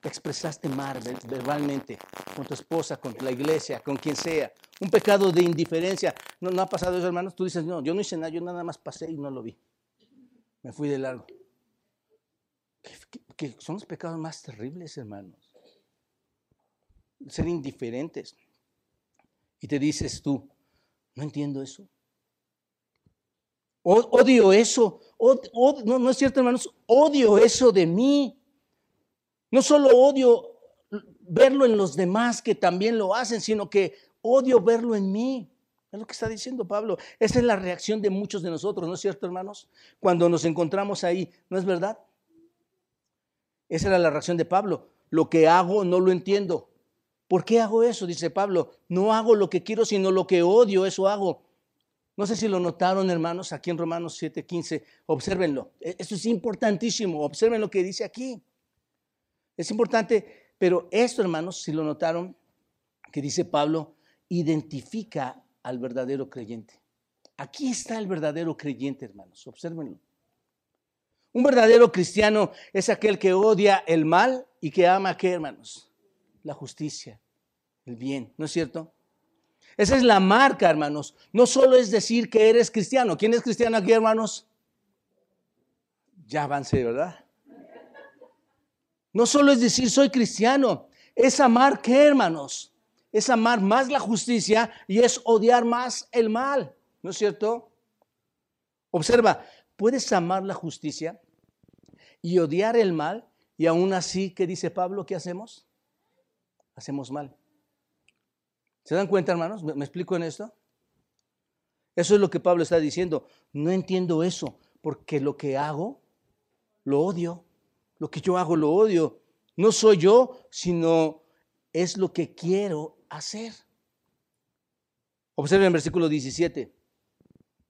Te expresaste mal verbalmente, con tu esposa, con la iglesia, con quien sea. Un pecado de indiferencia. ¿No, ha pasado eso, hermanos? Tú dices, no, yo no hice nada, yo nada más pasé y no lo vi. Me fui de largo que son los pecados más terribles, hermanos. Ser indiferentes. Y te dices tú, no entiendo eso. Odio eso. no, es cierto, hermanos. Odio eso de mí. No solo odio verlo en los demás que también lo hacen, sino que odio verlo en mí. Es lo que está diciendo Pablo. Esa es la reacción de muchos de nosotros, ¿no es cierto, hermanos? Cuando nos encontramos ahí, ¿no es verdad? Esa era la reacción de Pablo. Lo que hago no lo entiendo. ¿Por qué hago eso? Dice Pablo. No hago lo que quiero, sino lo que odio, eso hago. No sé si lo notaron, hermanos, aquí en Romanos 7:15. Obsérvenlo. E-, esto es importantísimo. Observen lo que dice aquí. Es importante, pero esto, hermanos, si lo notaron, que dice Pablo, identifica al verdadero creyente. Aquí está el verdadero creyente, hermanos. Obsérvenlo. Un verdadero cristiano es aquel que odia el mal y que ama, ¿qué hermanos? La justicia, el bien, ¿no es cierto? Esa es la marca, hermanos. No solo es decir que eres cristiano. ¿Quién es cristiano aquí, hermanos? Ya avancé, ¿verdad? No solo es decir soy cristiano, es amar qué, hermanos? Es amar más la justicia y es odiar más el mal, ¿no es cierto? Observa, puedes amar la justicia y odiar el mal y aún así, ¿qué dice Pablo? ¿Qué hacemos? Hacemos mal. ¿Se dan cuenta, hermanos? ¿Me, explico en esto? Eso es lo que Pablo está diciendo. No entiendo eso, porque lo que hago, lo odio. Lo que yo hago, lo odio. No soy yo, sino es lo que quiero hacer. Observen el versículo 17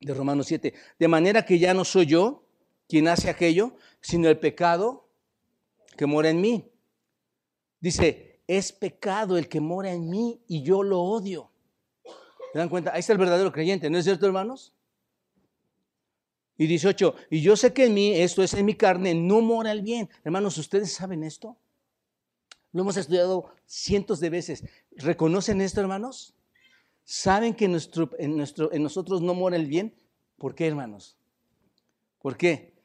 de Romanos 7. De manera que ya no soy yo quien hace aquello, sino el pecado que mora en mí. Dice, es pecado el que mora en mí y yo lo odio. ¿Se dan cuenta? Ahí está el verdadero creyente, ¿no es cierto, hermanos? Y 18, y yo sé que en mí, esto es en mi carne, no mora el bien. Hermanos, ¿ustedes saben esto? Lo hemos estudiado cientos de veces. ¿Reconocen esto, hermanos? ¿Saben que en, en nosotros no mora el bien? ¿Por qué, hermanos? ¿Por qué?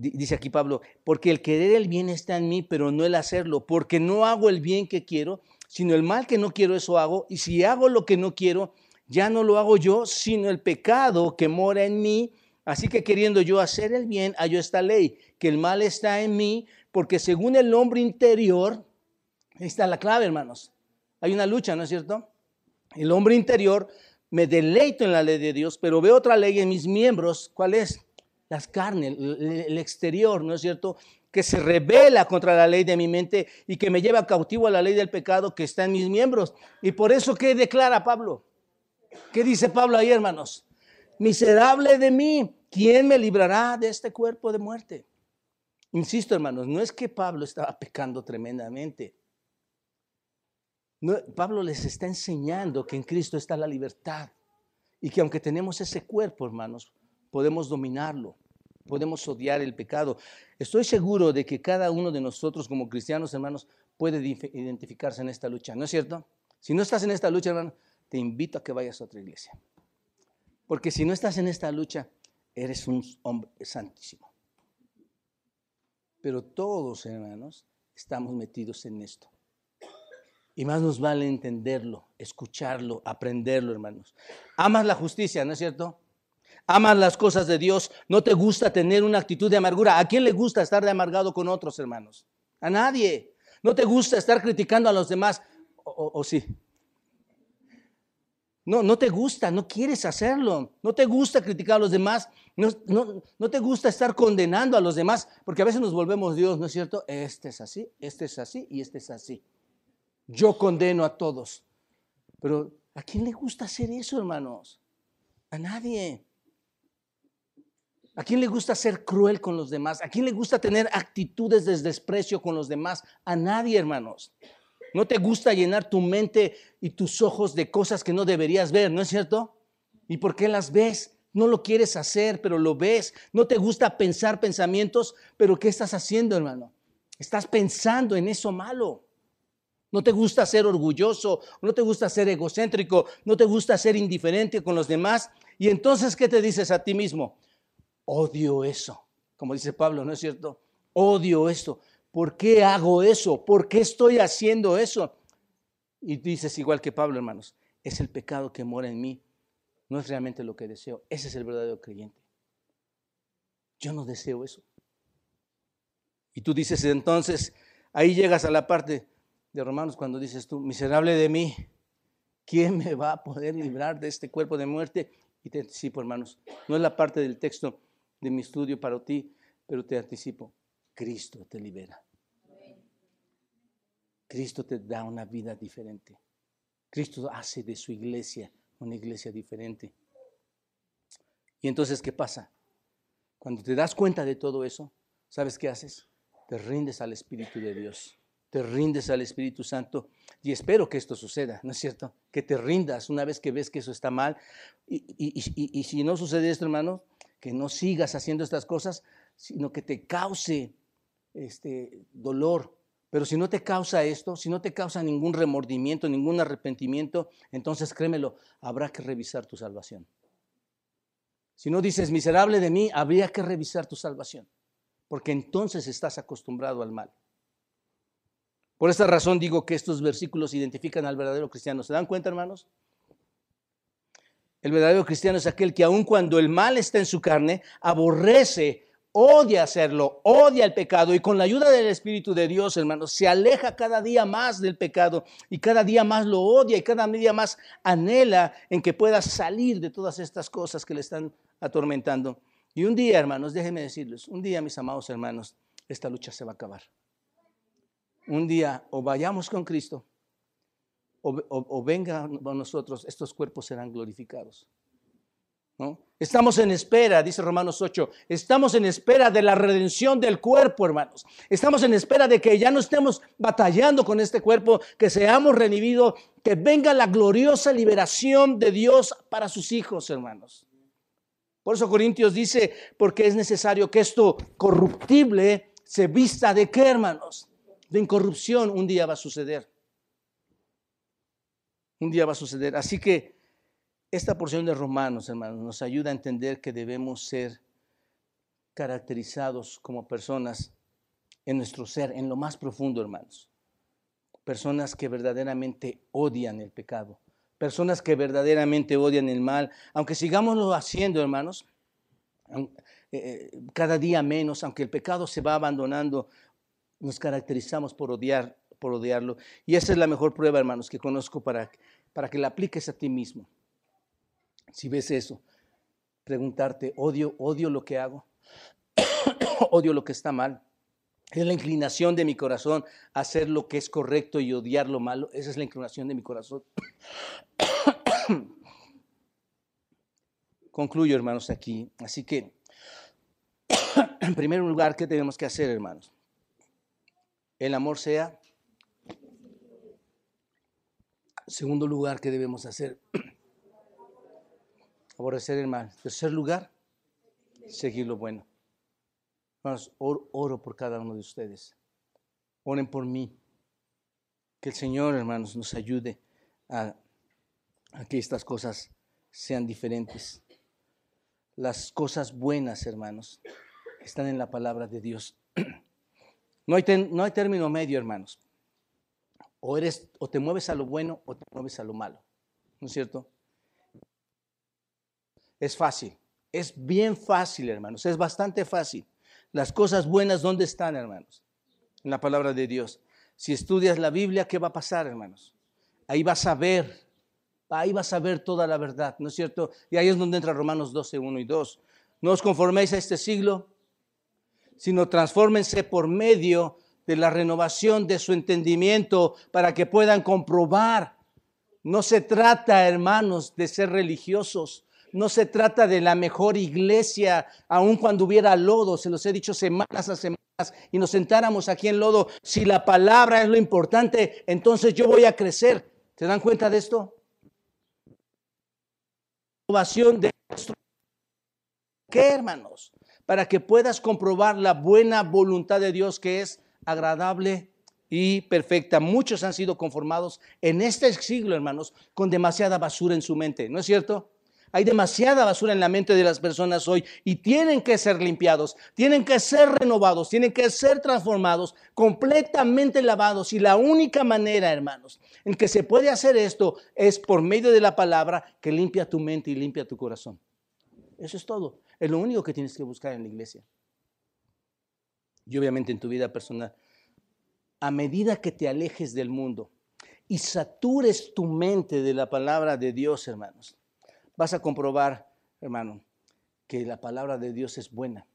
Dice aquí Pablo, porque el querer el bien está en mí, pero no el hacerlo, porque no hago el bien que quiero, sino el mal que no quiero, eso hago. Y si hago lo que no quiero, ya no lo hago yo, sino el pecado que mora en mí. Así que queriendo yo hacer el bien, hallo esta ley, que el mal está en mí, porque según el hombre interior, está la clave, hermanos. Hay una lucha, ¿no es cierto? El hombre interior, me deleito en la ley de Dios, pero veo otra ley en mis miembros. ¿Cuál es? Las carnes, el exterior, ¿no es cierto? Que se revela contra la ley de mi mente y que me lleva cautivo a la ley del pecado que está en mis miembros. Y por eso, ¿qué declara Pablo? ¿Qué dice Pablo ahí, hermanos? Miserable de mí, ¿quién me librará de este cuerpo de muerte? Insisto, hermanos, no es que Pablo estaba pecando tremendamente. Pablo les está enseñando que en Cristo está la libertad y que aunque tenemos ese cuerpo, hermanos, podemos dominarlo, podemos odiar el pecado. Estoy seguro de que cada uno de nosotros como cristianos, hermanos, puede identificarse en esta lucha, ¿no es cierto? Si no estás en esta lucha, hermano, te invito a que vayas a otra iglesia. Porque si no estás en esta lucha, eres un hombre santísimo. Pero todos, hermanos, estamos metidos en esto. Y más nos vale entenderlo, escucharlo, aprenderlo, hermanos. Amas la justicia, ¿no es cierto? Amas las cosas de Dios. No te gusta tener una actitud de amargura. ¿A quién le gusta estar de amargado con otros, hermanos? A nadie. No te gusta estar criticando a los demás. ¿O, sí? No, no te gusta, no quieres hacerlo. No te gusta criticar a los demás. No, no, no, te gusta estar condenando a los demás. Porque a veces nos volvemos Dios, ¿no es cierto? Este es así, este es así y este es así. Yo condeno a todos. Pero ¿a quién le gusta hacer eso, hermanos? A nadie. ¿A quién le gusta ser cruel con los demás? ¿A quién le gusta tener actitudes de desprecio con los demás? A nadie, hermanos. No te gusta llenar tu mente y tus ojos de cosas que no deberías ver, ¿no es cierto? ¿Y por qué las ves? No lo quieres hacer, pero lo ves. No te gusta pensar pensamientos, pero ¿qué estás haciendo, hermano? Estás pensando en eso malo. No te gusta ser orgulloso, no te gusta ser egocéntrico, no te gusta ser indiferente con los demás. Y entonces, ¿qué te dices a ti mismo? Odio eso. Como dice Pablo, ¿no es cierto? Odio esto. ¿Por qué hago eso? ¿Por qué estoy haciendo eso? Y dices igual que Pablo, hermanos, es el pecado que mora en mí. No es realmente lo que deseo. Ese es el verdadero creyente. Yo no deseo eso. Y tú dices entonces, ahí llegas a la parte de Romanos cuando dices tú, miserable de mí, ¿quién me va a poder librar de este cuerpo de muerte? Y te anticipo, hermanos, no es la parte del texto de mi estudio para ti, pero te anticipo, Cristo te libera. Cristo te da una vida diferente. Cristo hace de su iglesia una iglesia diferente. Y entonces, ¿qué pasa? Cuando te das cuenta de todo eso, ¿sabes qué haces? Te rindes al Espíritu de Dios te rindes al Espíritu Santo y espero que esto suceda, ¿no es cierto? Que te rindas una vez que ves que eso está mal. Y, si no sucede esto, hermano, que no sigas haciendo estas cosas, sino que te cause este dolor. Pero si no te causa esto, si no te causa ningún remordimiento, ningún arrepentimiento, entonces créemelo, habrá que revisar tu salvación. Si no dices miserable de mí, habría que revisar tu salvación, porque entonces estás acostumbrado al mal. Por esta razón digo que estos versículos identifican al verdadero cristiano. ¿Se dan cuenta, hermanos? El verdadero cristiano es aquel que aun cuando el mal está en su carne, aborrece, odia hacerlo, odia el pecado y con la ayuda del Espíritu de Dios, hermanos, se aleja cada día más del pecado y cada día más lo odia y cada día más anhela en que pueda salir de todas estas cosas que le están atormentando. Y un día, hermanos, déjenme decirles, un día, mis amados hermanos, esta lucha se va a acabar un día o vayamos con Cristo o, venga a nosotros, estos cuerpos serán glorificados. ¿no? Estamos en espera, dice Romanos 8, estamos en espera de la redención del cuerpo, hermanos. Estamos en espera de que ya no estemos batallando con este cuerpo, que seamos revividos, que venga la gloriosa liberación de Dios para sus hijos, hermanos. Por eso Corintios dice, porque es necesario que esto corruptible se vista de qué, hermanos? de incorrupción un día va a suceder. Un día va a suceder. Así que esta porción de Romanos, hermanos, nos ayuda a entender que debemos ser caracterizados como personas en nuestro ser, en lo más profundo, hermanos. Personas que verdaderamente odian el pecado. Personas que verdaderamente odian el mal. Aunque sigámoslo haciendo, hermanos, eh, eh, cada día menos, aunque el pecado se va abandonando, nos caracterizamos por odiar, por odiarlo. Y esa es la mejor prueba, hermanos, que conozco para, para que la apliques a ti mismo. Si ves eso, preguntarte, odio, odio lo que hago, odio lo que está mal. Es la inclinación de mi corazón hacer lo que es correcto y odiar lo malo. Esa es la inclinación de mi corazón. Concluyo, hermanos, aquí. Así que, en primer lugar, ¿qué tenemos que hacer, hermanos? el amor sea Segundo lugar que debemos hacer, aborrecer el mal. Tercer lugar, seguir lo bueno. Hermanos, oro, por cada uno de ustedes. Oren por mí. Que el Señor, hermanos, nos ayude a, a que estas cosas sean diferentes. Las cosas buenas, hermanos, están en la palabra de Dios. No hay, no hay término medio, hermanos. O, eres, o te mueves a lo bueno o te mueves a lo malo. ¿No es cierto? Es fácil. Es bien fácil, hermanos. Es bastante fácil. Las cosas buenas, ¿dónde están, hermanos? En la palabra de Dios. Si estudias la Biblia, ¿qué va a pasar, hermanos? Ahí vas a ver, ahí vas a ver toda la verdad, ¿no es cierto? Y ahí es donde entra Romanos 12, 1 y 2. No os conforméis a este siglo, sino transfórmense por medio de la renovación de su entendimiento para que puedan comprobar. No se trata, hermanos, de ser religiosos. No se trata de la mejor iglesia, aun cuando hubiera lodo, se los he dicho semanas a semanas, y nos sentáramos aquí en lodo. Si la palabra es lo importante, entonces yo voy a crecer. ¿Se dan cuenta de esto? Renovación de ¿Qué, hermanos? Para que puedas comprobar la buena voluntad de Dios que es agradable y perfecta. Muchos han sido conformados en este siglo, hermanos, con demasiada basura en su mente, ¿no es cierto? Hay demasiada basura en la mente de las personas hoy y tienen que ser limpiados, tienen que ser renovados, tienen que ser transformados, completamente lavados. Y la única manera, hermanos, en que se puede hacer esto es por medio de la palabra que limpia tu mente y limpia tu corazón. Eso es todo. Es lo único que tienes que buscar en la iglesia y obviamente en tu vida personal, a medida que te alejes del mundo y satures tu mente de la palabra de Dios, hermanos, vas a comprobar, hermano, que la palabra de Dios es buena,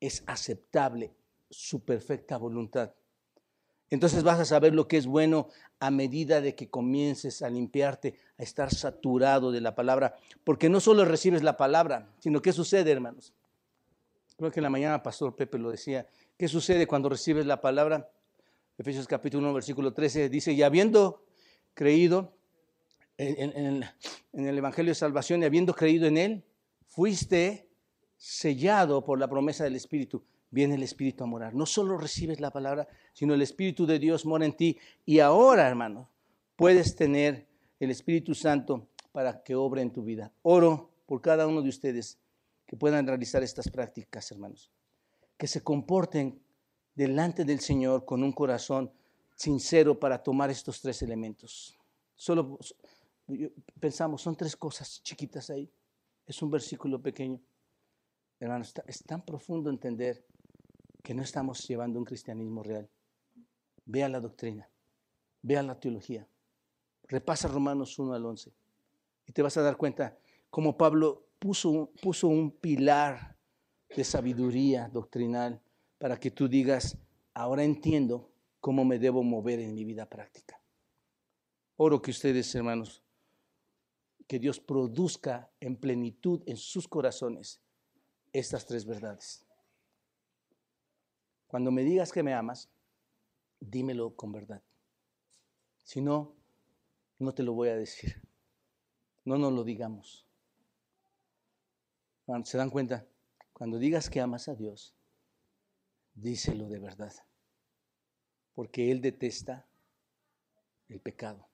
es aceptable, su perfecta voluntad. Entonces vas a saber lo que es bueno a medida de que comiences a limpiarte, a estar saturado de la palabra, porque no solo recibes la palabra, sino que sucede, hermanos. Creo que en la mañana Pastor Pepe lo decía, ¿Qué sucede cuando recibes la palabra? Efesios capítulo 1, versículo 13 dice, y habiendo creído en, el Evangelio de Salvación y habiendo creído en él, fuiste sellado por la promesa del Espíritu. Viene el Espíritu a morar. No solo recibes la palabra, sino el Espíritu de Dios mora en ti. Y ahora, hermano, puedes tener el Espíritu Santo para que obre en tu vida. Oro por cada uno de ustedes que puedan realizar estas prácticas, hermanos que se comporten delante del Señor con un corazón sincero para tomar estos tres elementos. Solo pensamos, son tres cosas chiquitas ahí. Es un versículo pequeño. Hermanos, es tan profundo entender que no estamos llevando un cristianismo real. Vea la doctrina, vea la teología, repasa Romanos 1 al 11 y te vas a dar cuenta cómo Pablo puso, puso un pilar de sabiduría doctrinal para que tú digas, ahora entiendo cómo me debo mover en mi vida práctica. Oro que ustedes, hermanos, que Dios produzca en plenitud en sus corazones estas tres verdades. Cuando me digas que me amas, dímelo con verdad. Si no, no te lo voy a decir. No nos lo digamos. ¿Se dan cuenta? Cuando digas que amas a Dios, díselo de verdad, porque Él detesta el pecado.